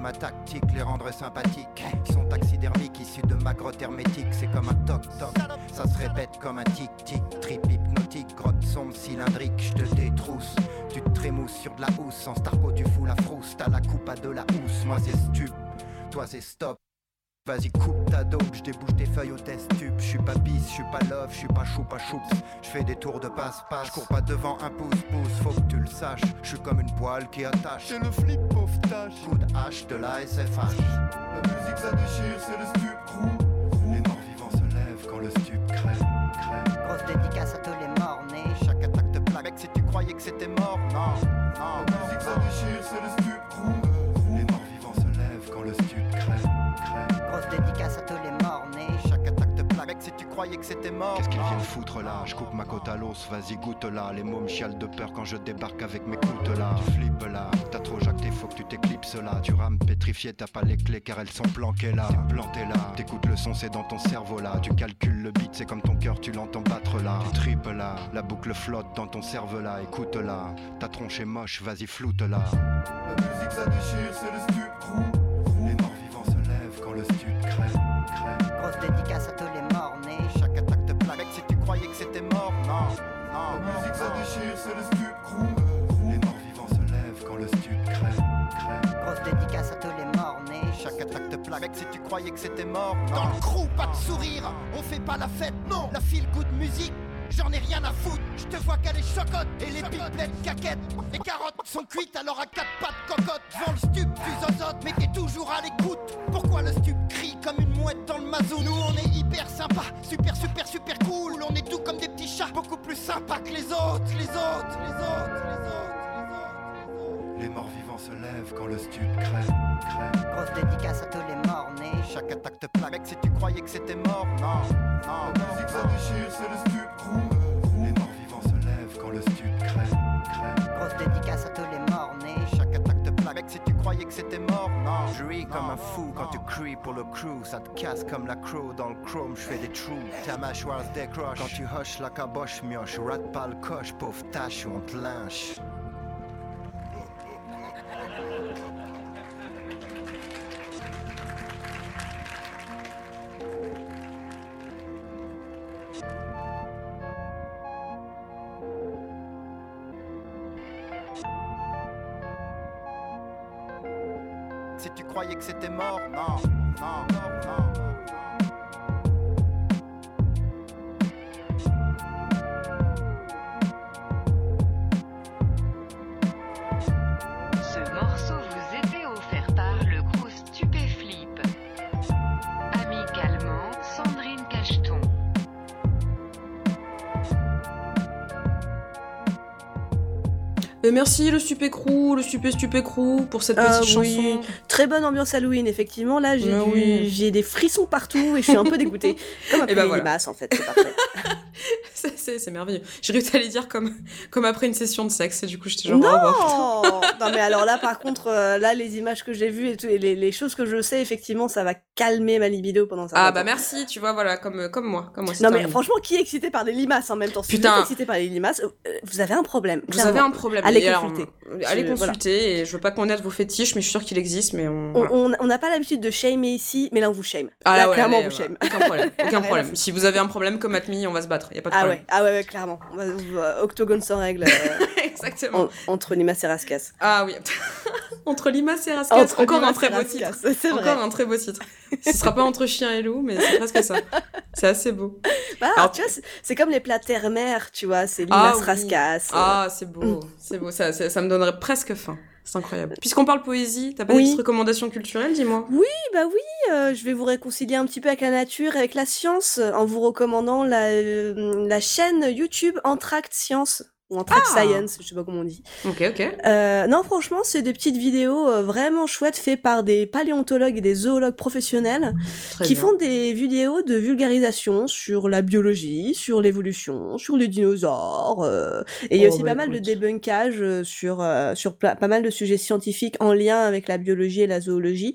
Ma tactique, les rendre sympathiques. Ils sont taxidermiques issus de ma grotte hermétique. C'est comme un toc-toc, ça se répète comme un tic-tic. Trip hypnotique, grotte sombre cylindrique. Je te détrousse, tu te trémousses sur de la housse. Sans starco, tu fous la frousse. T'as la coupe à de la housse. Moi, c'est stup, toi, c'est stop. Vas-y coupe ta dope, je débouche tes feuilles au test tube, je suis pas bis, je suis pas love, je suis pas choupa choups, je fais des tours de passe-passe, je cours pas devant un pouce-pouce, faut que tu le saches, je suis comme une poêle qui attache, C'est le flip of tâche. coup de hache de la SFH. La musique ça déchire, c'est le stup crew. Les morts vivants se lèvent quand le stup crève, crève. Grosse dédicace à tous les morts nés, chaque attaque te plaque, mec si tu croyais que c'était mort, non, non, La musique ça déchire, c'est le stup croyais que c'était mort, Qu'est-ce qu'ils non. viennent foutre là? Je coupe ma côte à l'os, vas-y goûte là. Les mômes chialent de peur quand je débarque avec mes coutes là. Tu flippes là, t'as trop jacté, faut que tu t'éclipses là. Tu rames pétrifié, t'as pas les clés car elles sont planquées là. T'es planté là, t'écoutes le son c'est dans ton cerveau là. Tu calcules le beat, c'est comme ton cœur, tu l'entends battre là. Tu tripes là, la boucle flotte dans ton cerveau là. Écoute là, ta tronche est moche, vas-y floute là. La musique ça déchire, c'est le stup. Si tu croyais que c'était mort, Dans le crew, pas de sourire, on fait pas la fête, non, la feel good musique. J'en ai rien à foutre, je te vois qu'elle est chocotte Et les pipelettes caquettes. Les carottes sont cuites alors à quatre pattes cocotte. Devant le stup tu mais t'es toujours à l'écoute. Pourquoi le stup crie comme une mouette dans le mazout? Nous on est hyper sympa, super super super cool. On est tout comme des petits chats, beaucoup plus sympas que les autres Les autres, les autres, les autres, les morts vivants se lèvent quand le stup crève, crève. Grosse dédicace à tous les morts nés. Chaque attaque te plaque. Mec si tu croyais que c'était mort Non, non, La musique ça déchire, c'est le stup crew. Les morts vivants se lèvent quand le stup crève, crève. Grosse dédicace à tous les morts nés. Chaque attaque te plaque. Mec si tu croyais que c'était mort Non Je ris comme un fou quand tu cries pour le crew. Ça te casse comme la crow dans le chrome. Je fais des trous. Ta mâchoire se décroche. Quand tu hoches la caboche mioche. Rate pas le coche pauvre tâche ou on te lynche mort, non, non, merci le Stupécrou, le Stupé Stupécrou pour cette Ah petite oui. chanson. Très bonne ambiance Halloween, effectivement. Là, j'ai Ah oui. j'ai des frissons partout et je suis un peu dégoûtée. Comme après ben les voilà. limaces, en fait. C'est parfait. C'est- merveilleux. J'ai réussi à les dire comme, comme après une session de sexe et du coup j'étais genre oh, bon. non Non, mais alors là, par contre, euh, là, les images que j'ai vues et, tout, et les, les choses que je sais, effectivement, ça va calmer ma libido pendant ça. Ah bah merci, tu vois, voilà, comme, comme moi. Comme moi Non, mais franchement, qui est excité par des limaces en même temps? Si Putain. vous êtes excité par les limaces, euh, vous avez un problème. Vous clairement. avez un problème. Allez Et alors, consulter. euh, allez voilà. consulter et je veux pas connaître vos fétiches, mais je suis sûre qu'il existe, mais on. On- voilà. On on n'a pas l'habitude de shamer ici, mais là, on vous shame. Ah là, ouais, clairement, allez, on vous shame. Aucun problème. Aucun problème. Si vous avez un problème comme Atmi, on va se battre. Y a pas de Ah problème. ouais, ah ouais, clairement. Octogone sans règle euh, Exactement. en- entre limaces et rascas. Ah oui. Entre Limace et Rascas, Entre encore un limaces très beau titre. C'est vrai. Encore un très beau titre. Ce sera pas entre chien et loup, mais c'est presque ça. C'est assez beau. Bah, Alors- tu vois, c'est- comme les plats terre-mer, tu vois, c'est Ah limaces oui. rascas. euh, Ah, c'est beau, c'est beau. Ça, ça, ça me donnerait presque faim. C'est incroyable. Puisqu'on parle poésie, t'as pas Oui. des petites recommandations culturelles, dis-moi? Oui, bah oui, euh, je vais vous réconcilier un petit peu avec la nature, avec la science, en vous recommandant la, euh, la chaîne YouTube Entract Science, ou Entract Ah Science, je sais pas comment on dit. Ok, ok. Euh, non, franchement, c'est des petites vidéos euh, vraiment chouettes faites par des paléontologues et des zoologues professionnels Très qui bien. font des vidéos de vulgarisation sur la biologie, sur l'évolution, sur les dinosaures. euh, et il y a Oh, aussi bah, pas mal de débunkage euh, sur, euh, sur pas mal de sujets scientifiques en lien avec la biologie et la zoologie.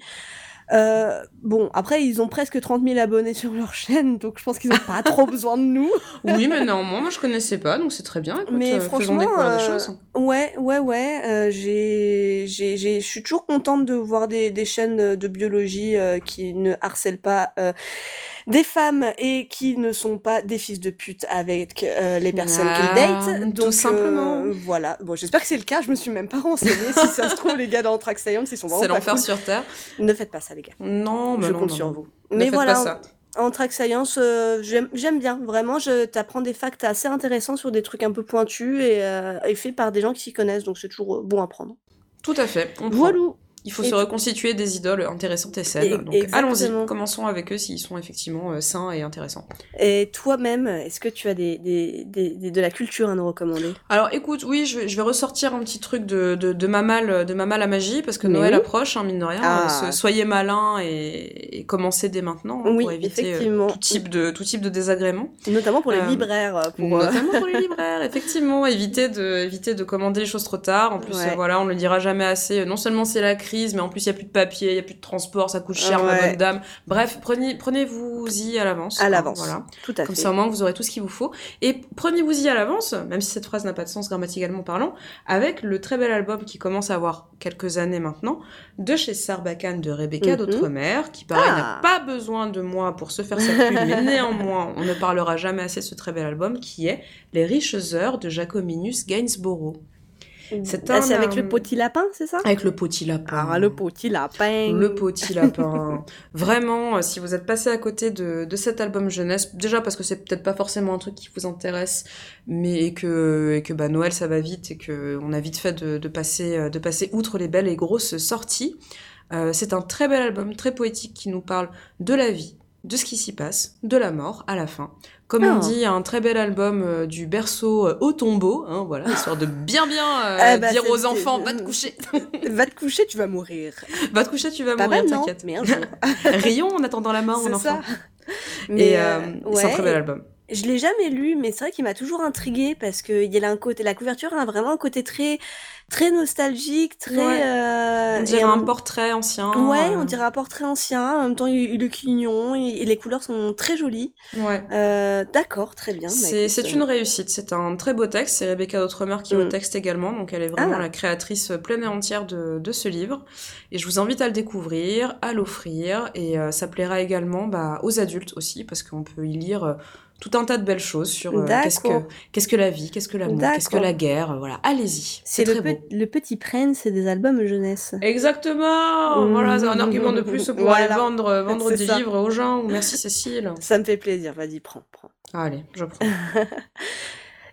Euh, bon, après, ils ont presque 30 000 abonnés sur leur chaîne, donc je pense qu'ils n'ont pas trop besoin de nous. Oui, mais néanmoins, moi je connaissais pas, donc c'est très bien. Écoute, Mais euh, franchement, des euh, choses. Ouais, ouais, ouais. euh, j'ai, j'ai, j'ai, je suis toujours contente de voir des, des chaînes de biologie qui ne harcèlent pas euh, des femmes et qui ne sont pas des fils de pute avec euh, les personnes Ah, qu'ils datent. tout Donc, simplement. euh, voilà. Bon, j'espère que c'est le cas. Je me suis même pas renseignée. si ça se trouve, les gars dans Trax Science, ils sont vraiment C'est l'enfer cool. sur Terre. Ne faites pas ça, les gars. Non, mais je non, compte non, sur non. vous. Ne Mais faites voilà. pas ça. En track science, euh, j'aime bien, vraiment, je t'apprends des facts assez intéressants sur des trucs un peu pointus et, euh, et faits par des gens qui s'y connaissent, donc c'est toujours bon à prendre. Tout à fait. Voilà. Il faut Et se reconstituer des idoles intéressantes et saines. Et- Donc allons-y, commençons avec eux s'ils sont effectivement euh, sains et intéressants. Et toi-même, est-ce que tu as des, des, des- des- de la culture à nous recommander? Alors écoute, oui, je vais, je vais ressortir un petit truc de, de, de Mamal, de Mamal à magie, parce que Mais Noël oui. approche, hein, mine de rien. Ah. Euh, so- soyez malins et, et commencez dès maintenant hein, Oui, pour éviter euh, tout, type de, tout type de désagrément. Notamment pour les Euh, libraires. Pour, Notamment pour les libraires, effectivement. Éviter de, éviter de commander les choses trop tard. En plus, Ouais. voilà, on le dira jamais assez. Non seulement c'est la crise, mais en plus il y a plus de papier, il y a plus de transport, ça coûte cher, ma Ouais. bonne dame. Bref, prenez, prenez-vous-y à l'avance. à l'avance. Voilà. Tout à Comme fait. ça, au moins, vous aurez tout ce qu'il vous faut. Et prenez-vous-y à l'avance, même si cette phrase n'a pas de sens grammaticalement parlant, avec le très bel album qui commence à avoir quelques années maintenant, de chez Sarbacane de Rebecca Mhm. d'Outremer, qui pareil Ah. n'a pas besoin de moi pour se faire sa pub, mais néanmoins, on ne parlera jamais assez de ce très bel album, qui est Les riches heures de Jacominus Gainsborough. C'est Ah, avec euh, le petit lapin, c'est ça? Avec le petit lapin. Ah, le petit lapin. Le petit lapin. Vraiment, euh, si vous êtes passé à côté de, de cet album jeunesse, déjà parce que c'est peut-être pas forcément un truc qui vous intéresse, mais et que, et que bah, Noël ça va vite et que on a vite fait de, de passer, euh, de passer outre les belles et grosses sorties. Euh, c'est un très bel album, très poétique qui nous parle de la vie, de ce qui s'y passe, de la mort à la fin. Comme on Ah. dit, un très bel album euh, du berceau euh, au tombeau, hein, voilà, histoire de bien bien euh, Ah bah, dire aux enfants, va te coucher, Va te coucher, tu vas mourir. va te coucher, tu vas Pas mourir, t'inquiète. mais un jour. Rions en attendant la mort, mon c'est enfant. ça. Et Mais, euh, euh, c'est un très bel album. Je l'ai jamais lu, mais c'est vrai qu'il m'a toujours intrigué parce que il y a un côté, la couverture a vraiment un côté très, très nostalgique, très. Ouais. euh, On dirait un portrait ancien. Ouais, euh, on dirait un portrait ancien. En même temps, il, il est clignon et, et les couleurs sont très jolies. Ouais. Euh, D'accord, très bien. Bah, C'est euh, une réussite, c'est un très beau texte, c'est Rebecca D'Outremer qui est au Mm. texte également, donc elle est vraiment Ah. la créatrice pleine et entière de, de ce livre. Et je vous invite à le découvrir, à l'offrir, et euh, ça plaira également bah, aux adultes aussi, parce qu'on peut y lire euh, tout un tas de belles choses sur euh, qu'est-ce que, qu'est-ce que la vie, qu'est-ce que l'amour, qu'est-ce que la guerre, euh, voilà, allez-y, c'est le, très pe- beau. le petit prince, c'est des albums jeunesse. Exactement Voilà, c'est un argument de plus pour aller vendre, euh, vendre des ça. livres aux gens. Merci Cécile. Ça me fait plaisir. Vas-y, prends, prends. Allez, je prends.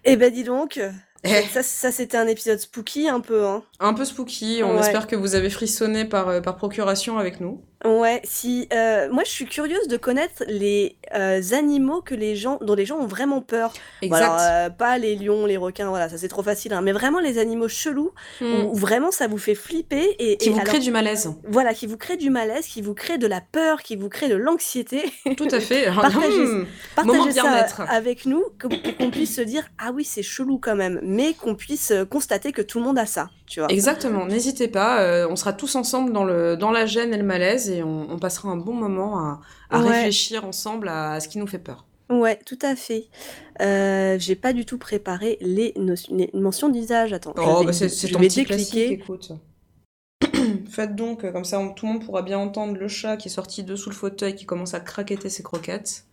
Eh ben, dis donc. Eh. Ça, ça c'était un épisode spooky un peu, hein. Un peu spooky, on Ouais. espère que vous avez frissonné par, par procuration avec nous. Ouais, si euh, moi je suis curieuse de connaître les euh, animaux que les gens dont les gens ont vraiment peur. Bon, Exact. alors, euh, pas les lions, les requins, voilà, ça c'est trop facile, hein, mais vraiment les animaux chelous Hmm. où, où vraiment ça vous fait flipper et, Qui et vous alors- crée du malaise. voilà, qui vous crée du malaise, qui vous crée de la peur, qui vous crée de l'anxiété. Tout à fait. Partagez-. Moment Partagez ça avec nous, pour qu'on puisse se dire ah oui c'est chelou quand même, mais qu'on puisse euh, constater que tout le monde a ça, tu vois. Exactement, n'hésitez pas, euh, on sera tous ensemble dans, le, dans la gêne et le malaise et on, on passera un bon moment à, à Ouais. réfléchir ensemble à, à ce qui nous fait peur. Ouais, tout à fait. Euh, j'ai pas du tout préparé les, no- les mentions d'usage. Attends, Oh, bah c'est ton vais petit classique, écoute. Faites donc, euh, comme ça on- tout le monde pourra bien entendre le chat qui est sorti de sous le fauteuil, qui commence à craqueter ses croquettes.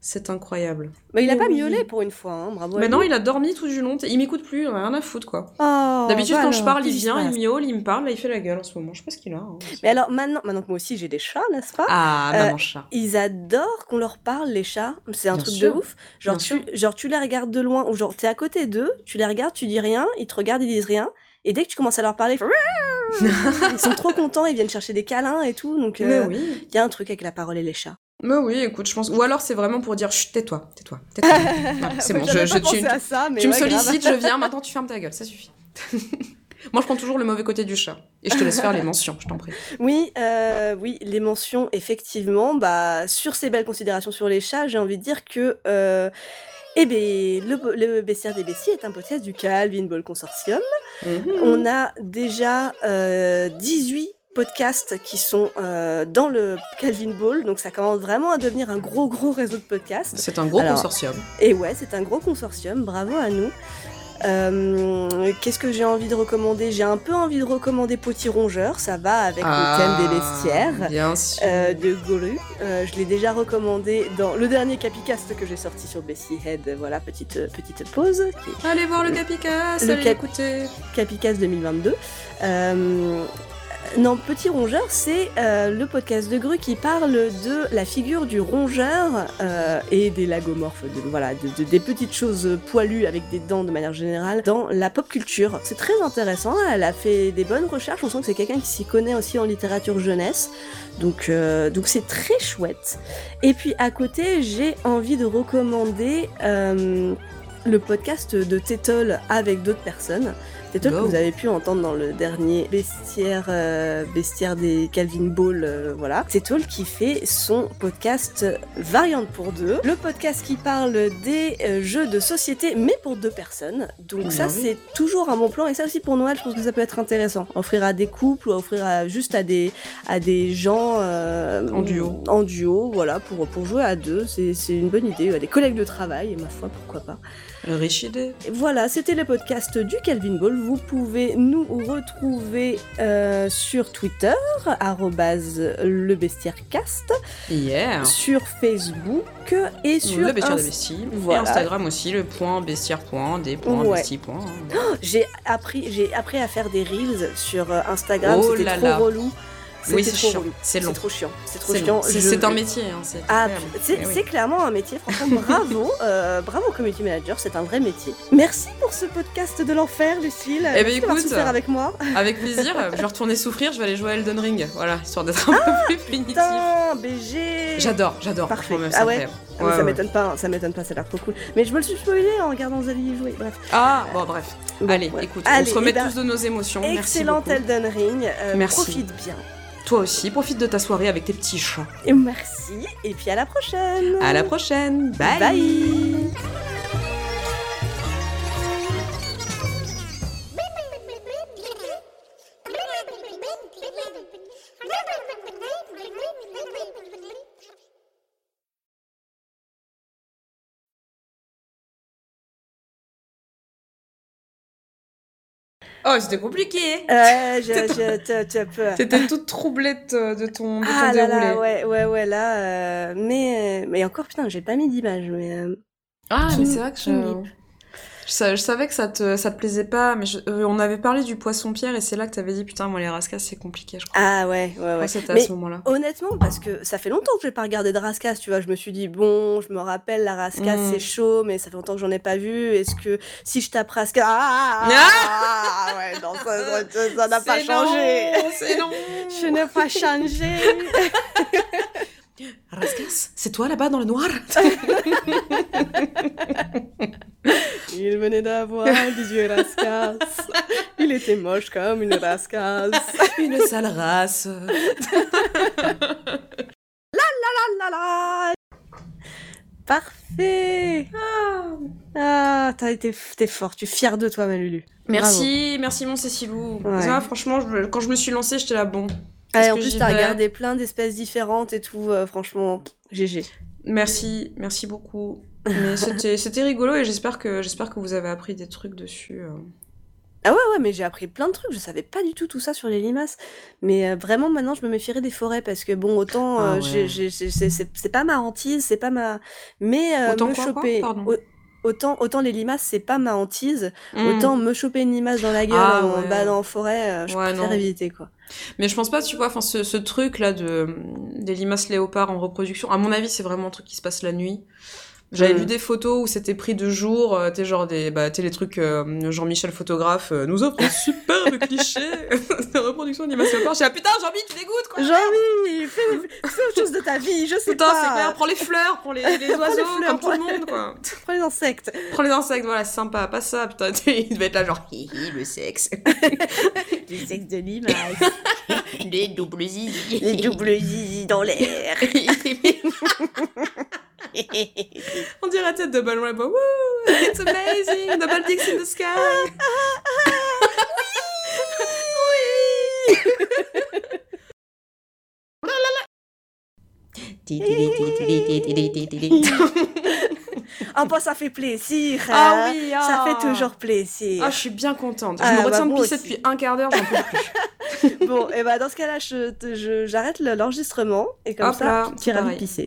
C'est incroyable. Mais il a Oh pas miaulé pour une fois, hein, bravo. Mais lui. non, il a dormi tout du long, il m'écoute plus, rien à foutre quoi. Oh, D'habitude quand je parle, il vient, il miaule, il me parle, là il fait la gueule en ce moment, je sais pas ce qu'il a. hein. Mais alors maintenant, maintenant que moi aussi j'ai des chats, n'est-ce pas? Ah, Euh, maman chat. Ils adorent qu'on leur parle, les chats. C'est un Bien truc sûr, de ouf. Genre tu, genre, tu les regardes de loin, ou genre, t'es à côté d'eux, tu les regardes, tu dis rien, ils te regardent, ils disent rien. Et dès que tu commences à leur parler, ils sont trop contents, ils viennent chercher des câlins et tout. Donc, euh, oui. il y a un truc avec la parole et les chats. Mais oui, écoute, je pense. Ou alors c'est vraiment pour dire Chut, tais-toi, tais-toi, tais-toi. C'est bon, je, je, tu, ça, mais tu me grave. sollicites, je viens, maintenant tu fermes ta gueule, ça suffit. Moi, je prends toujours le mauvais côté du chat. Et je te laisse faire les mentions, je t'en prie. Oui, euh, oui, les mentions, effectivement. Bah, sur ces belles considérations sur les chats, j'ai envie de dire que euh, eh ben, le, le des Bessies est un podcast du Calvin Ball Consortium. Mhm. On a déjà euh, 18 podcasts qui sont euh, dans le Calvin Ball, donc ça commence vraiment à devenir un gros gros réseau de podcasts. C'est un gros Alors, consortium. Et ouais, c'est un gros consortium, bravo à nous. Euh, Qu'est-ce que j'ai envie de recommander? J'ai un peu envie de recommander Petit Rongeur, ça va avec le thème des bestiaires. Ah, Bien sûr. euh, de Golu. Euh, je l'ai déjà recommandé dans le dernier Capicast que j'ai sorti sur Bessie Head. Voilà, petite, petite pause. Allez voir le Capicas, Le allez Cap- l'écouter. Capicast 2022. Non, Petit Rongeur, c'est euh, le podcast de Gru qui parle de la figure du rongeur euh, et des lagomorphes, voilà, de, de- des petites choses poilues avec des dents de manière générale dans la pop culture. C'est très intéressant, elle a fait des bonnes recherches, on sent que c'est quelqu'un qui s'y connaît aussi en littérature jeunesse, donc euh, donc c'est très chouette. Et puis à côté, j'ai envie de recommander le podcast de Tétol avec d'autres personnes. Tétol que Go. vous avez pu entendre dans le dernier bestiaire, euh, bestiaire des Calvin Ball, euh, voilà. Tétol qui fait son podcast Variante pour deux. Le podcast qui parle des euh, jeux de société, mais pour deux personnes. Donc Bien ça, vu. c'est toujours un bon plan. Et ça aussi pour Noël, je pense que ça peut être intéressant. Offrir à des couples ou offrir à, juste à des, à des gens euh, En duo. En duo, voilà, pour, pour jouer à deux. C'est c'est une bonne idée. À des collègues de travail, et ma foi, pourquoi pas. Riche idée. Voilà, c'était le podcast du Calvin Ball. Vous pouvez nous retrouver euh, sur Twitter, arrobase le bestiairecast, Yeah. sur Facebook et sur le bestiaire Inst- des besties. Voilà. Et Instagram aussi, le point bestiaire point, des points, Ouais. points. J'ai appris, à faire des reels sur euh, Instagram. Oh C'était trop relou. Oui, c'est chiant. C'est long. trop chiant. C'est trop chiant. C'est un métier. Hein, c'est Ah, Eh oui. clairement un métier, franchement, bravo, euh, bravo community manager, c'est un vrai métier. Merci pour ce podcast de l'enfer, Lucille. ben, Merci d'avoir écoute, souffert avec moi. Avec plaisir. je vais retourner souffrir, je vais aller jouer à Elden Ring. Voilà, histoire d'être un peu plus punitif. Putain, BG. J'adore, j'adore. Parfait. Ah ouais. Ah, Ouais, ça ouais. m'étonne pas, ça m'étonne pas, ça a l'air trop cool. Mais je me le suis spoilé en regardant Zali jouer. Bref. Ah, bon, bref. Bon, Allez, ouais. écoute, Allez, on se remet eh ben, tous de nos émotions. Merci Excellent beaucoup. Elden Ring. euh, Merci. Profite bien. Toi aussi, profite de ta soirée avec tes petits chats. Et merci. Et puis à la prochaine. À la prochaine. Bye. Bye. Oh, c'était compliqué. Peux. T'étais toute troublette euh, de ton, de ton Ah là déroulé. là, ouais, ouais, ouais, là. euh, mais, euh, mais encore, putain, j'ai pas mis d'image. Mais, euh, Ah, mais c'est vrai que je... Je, sa- je savais que ça te, ça te plaisait pas, mais je- euh, on avait parlé du poisson-pierre et c'est là que t'avais dit putain, moi les rascas c'est compliqué, je crois. Ah ouais, ouais, Je ouais. c'était à Mais ce moment-là. honnêtement, parce que ça fait longtemps que j'ai pas regardé de Raskas, tu vois, je me suis dit, bon, je me rappelle, la Raskas, Mm. c'est chaud, mais ça fait longtemps que j'en ai pas vu. Est-ce que si je tape Raskas. Ah, ah, ouais, non, ça ça- ça n'a pas changé. C'est long. Je n'ai pas changé. Raskas, c'est toi là-bas dans le noir? Il venait d'avoir 18 Raskas. Il était moche comme une Raskas. Une sale race. la la Parfait Ah, t'as été, t'es fort, tu es fière de toi, ma Lulu. Merci, merci mon Cécilou. Ouais. Ça, franchement, je- quand je me suis lancée, j'étais là, bon. Est-ce en plus, t'as regardé plein d'espèces différentes et tout, euh, franchement, GG. Merci, merci beaucoup. Mais c'était rigolo et j'espère que, j'espère que vous avez appris des trucs dessus. euh. Ah ouais, ouais, mais j'ai appris plein de trucs, je savais pas du tout tout ça sur les limaces. Mais euh, vraiment, maintenant, je me méfierais des forêts parce que, bon, autant, Ah euh, ouais. c'est pas ma hantise, c'est pas ma. Mais euh, Autant me quoi, quoi choper. Pardon. Autant, autant les limaces, c'est pas ma hantise. Mm. Autant me choper une limace dans la gueule Ah en ouais. en forêt, je Ouais, préfère non. éviter, quoi. Mais je pense pas, tu vois, enfin, ce, ce truc là de des limaces léopards en reproduction. À mon avis, c'est vraiment un truc qui se passe la nuit. J'avais Mm. vu des photos où c'était pris de jour, euh, t'es genre des, bah, t'es les trucs euh, Jean-Michel photographe euh, nous offre un superbe cliché de reproduction d'animation suis ah putain Jean-Mi tu dégoûtes quoi. Jean-Mi, fais, fais autre chose de ta vie, je sais Putain pas. c'est clair, prends les fleurs, prends les, les Prends les oiseaux fleurs, comme tout le prends- monde quoi. Prends les insectes. Prends les insectes, voilà c'est sympa, pas ça putain. Il devait être là genre hi hi le sexe. Les sexes de l'image. les doubles zizi. Les doubles zizi dans l'air. On dirait la tête de Ballon Woo, it's amazing, double dicks in the sky. Ah bah ça fait plaisir. Ah hein. oui, Ça ah. fait toujours plaisir. Ah, je suis bien contente. Je Ah, me bah, retiens de pisser depuis un quart d'heure, j'en peux plus. Bon, et bah dans ce cas-là, je te- je- j'arrête le- l'enregistrement et comme Hop ça, tu iras pisser.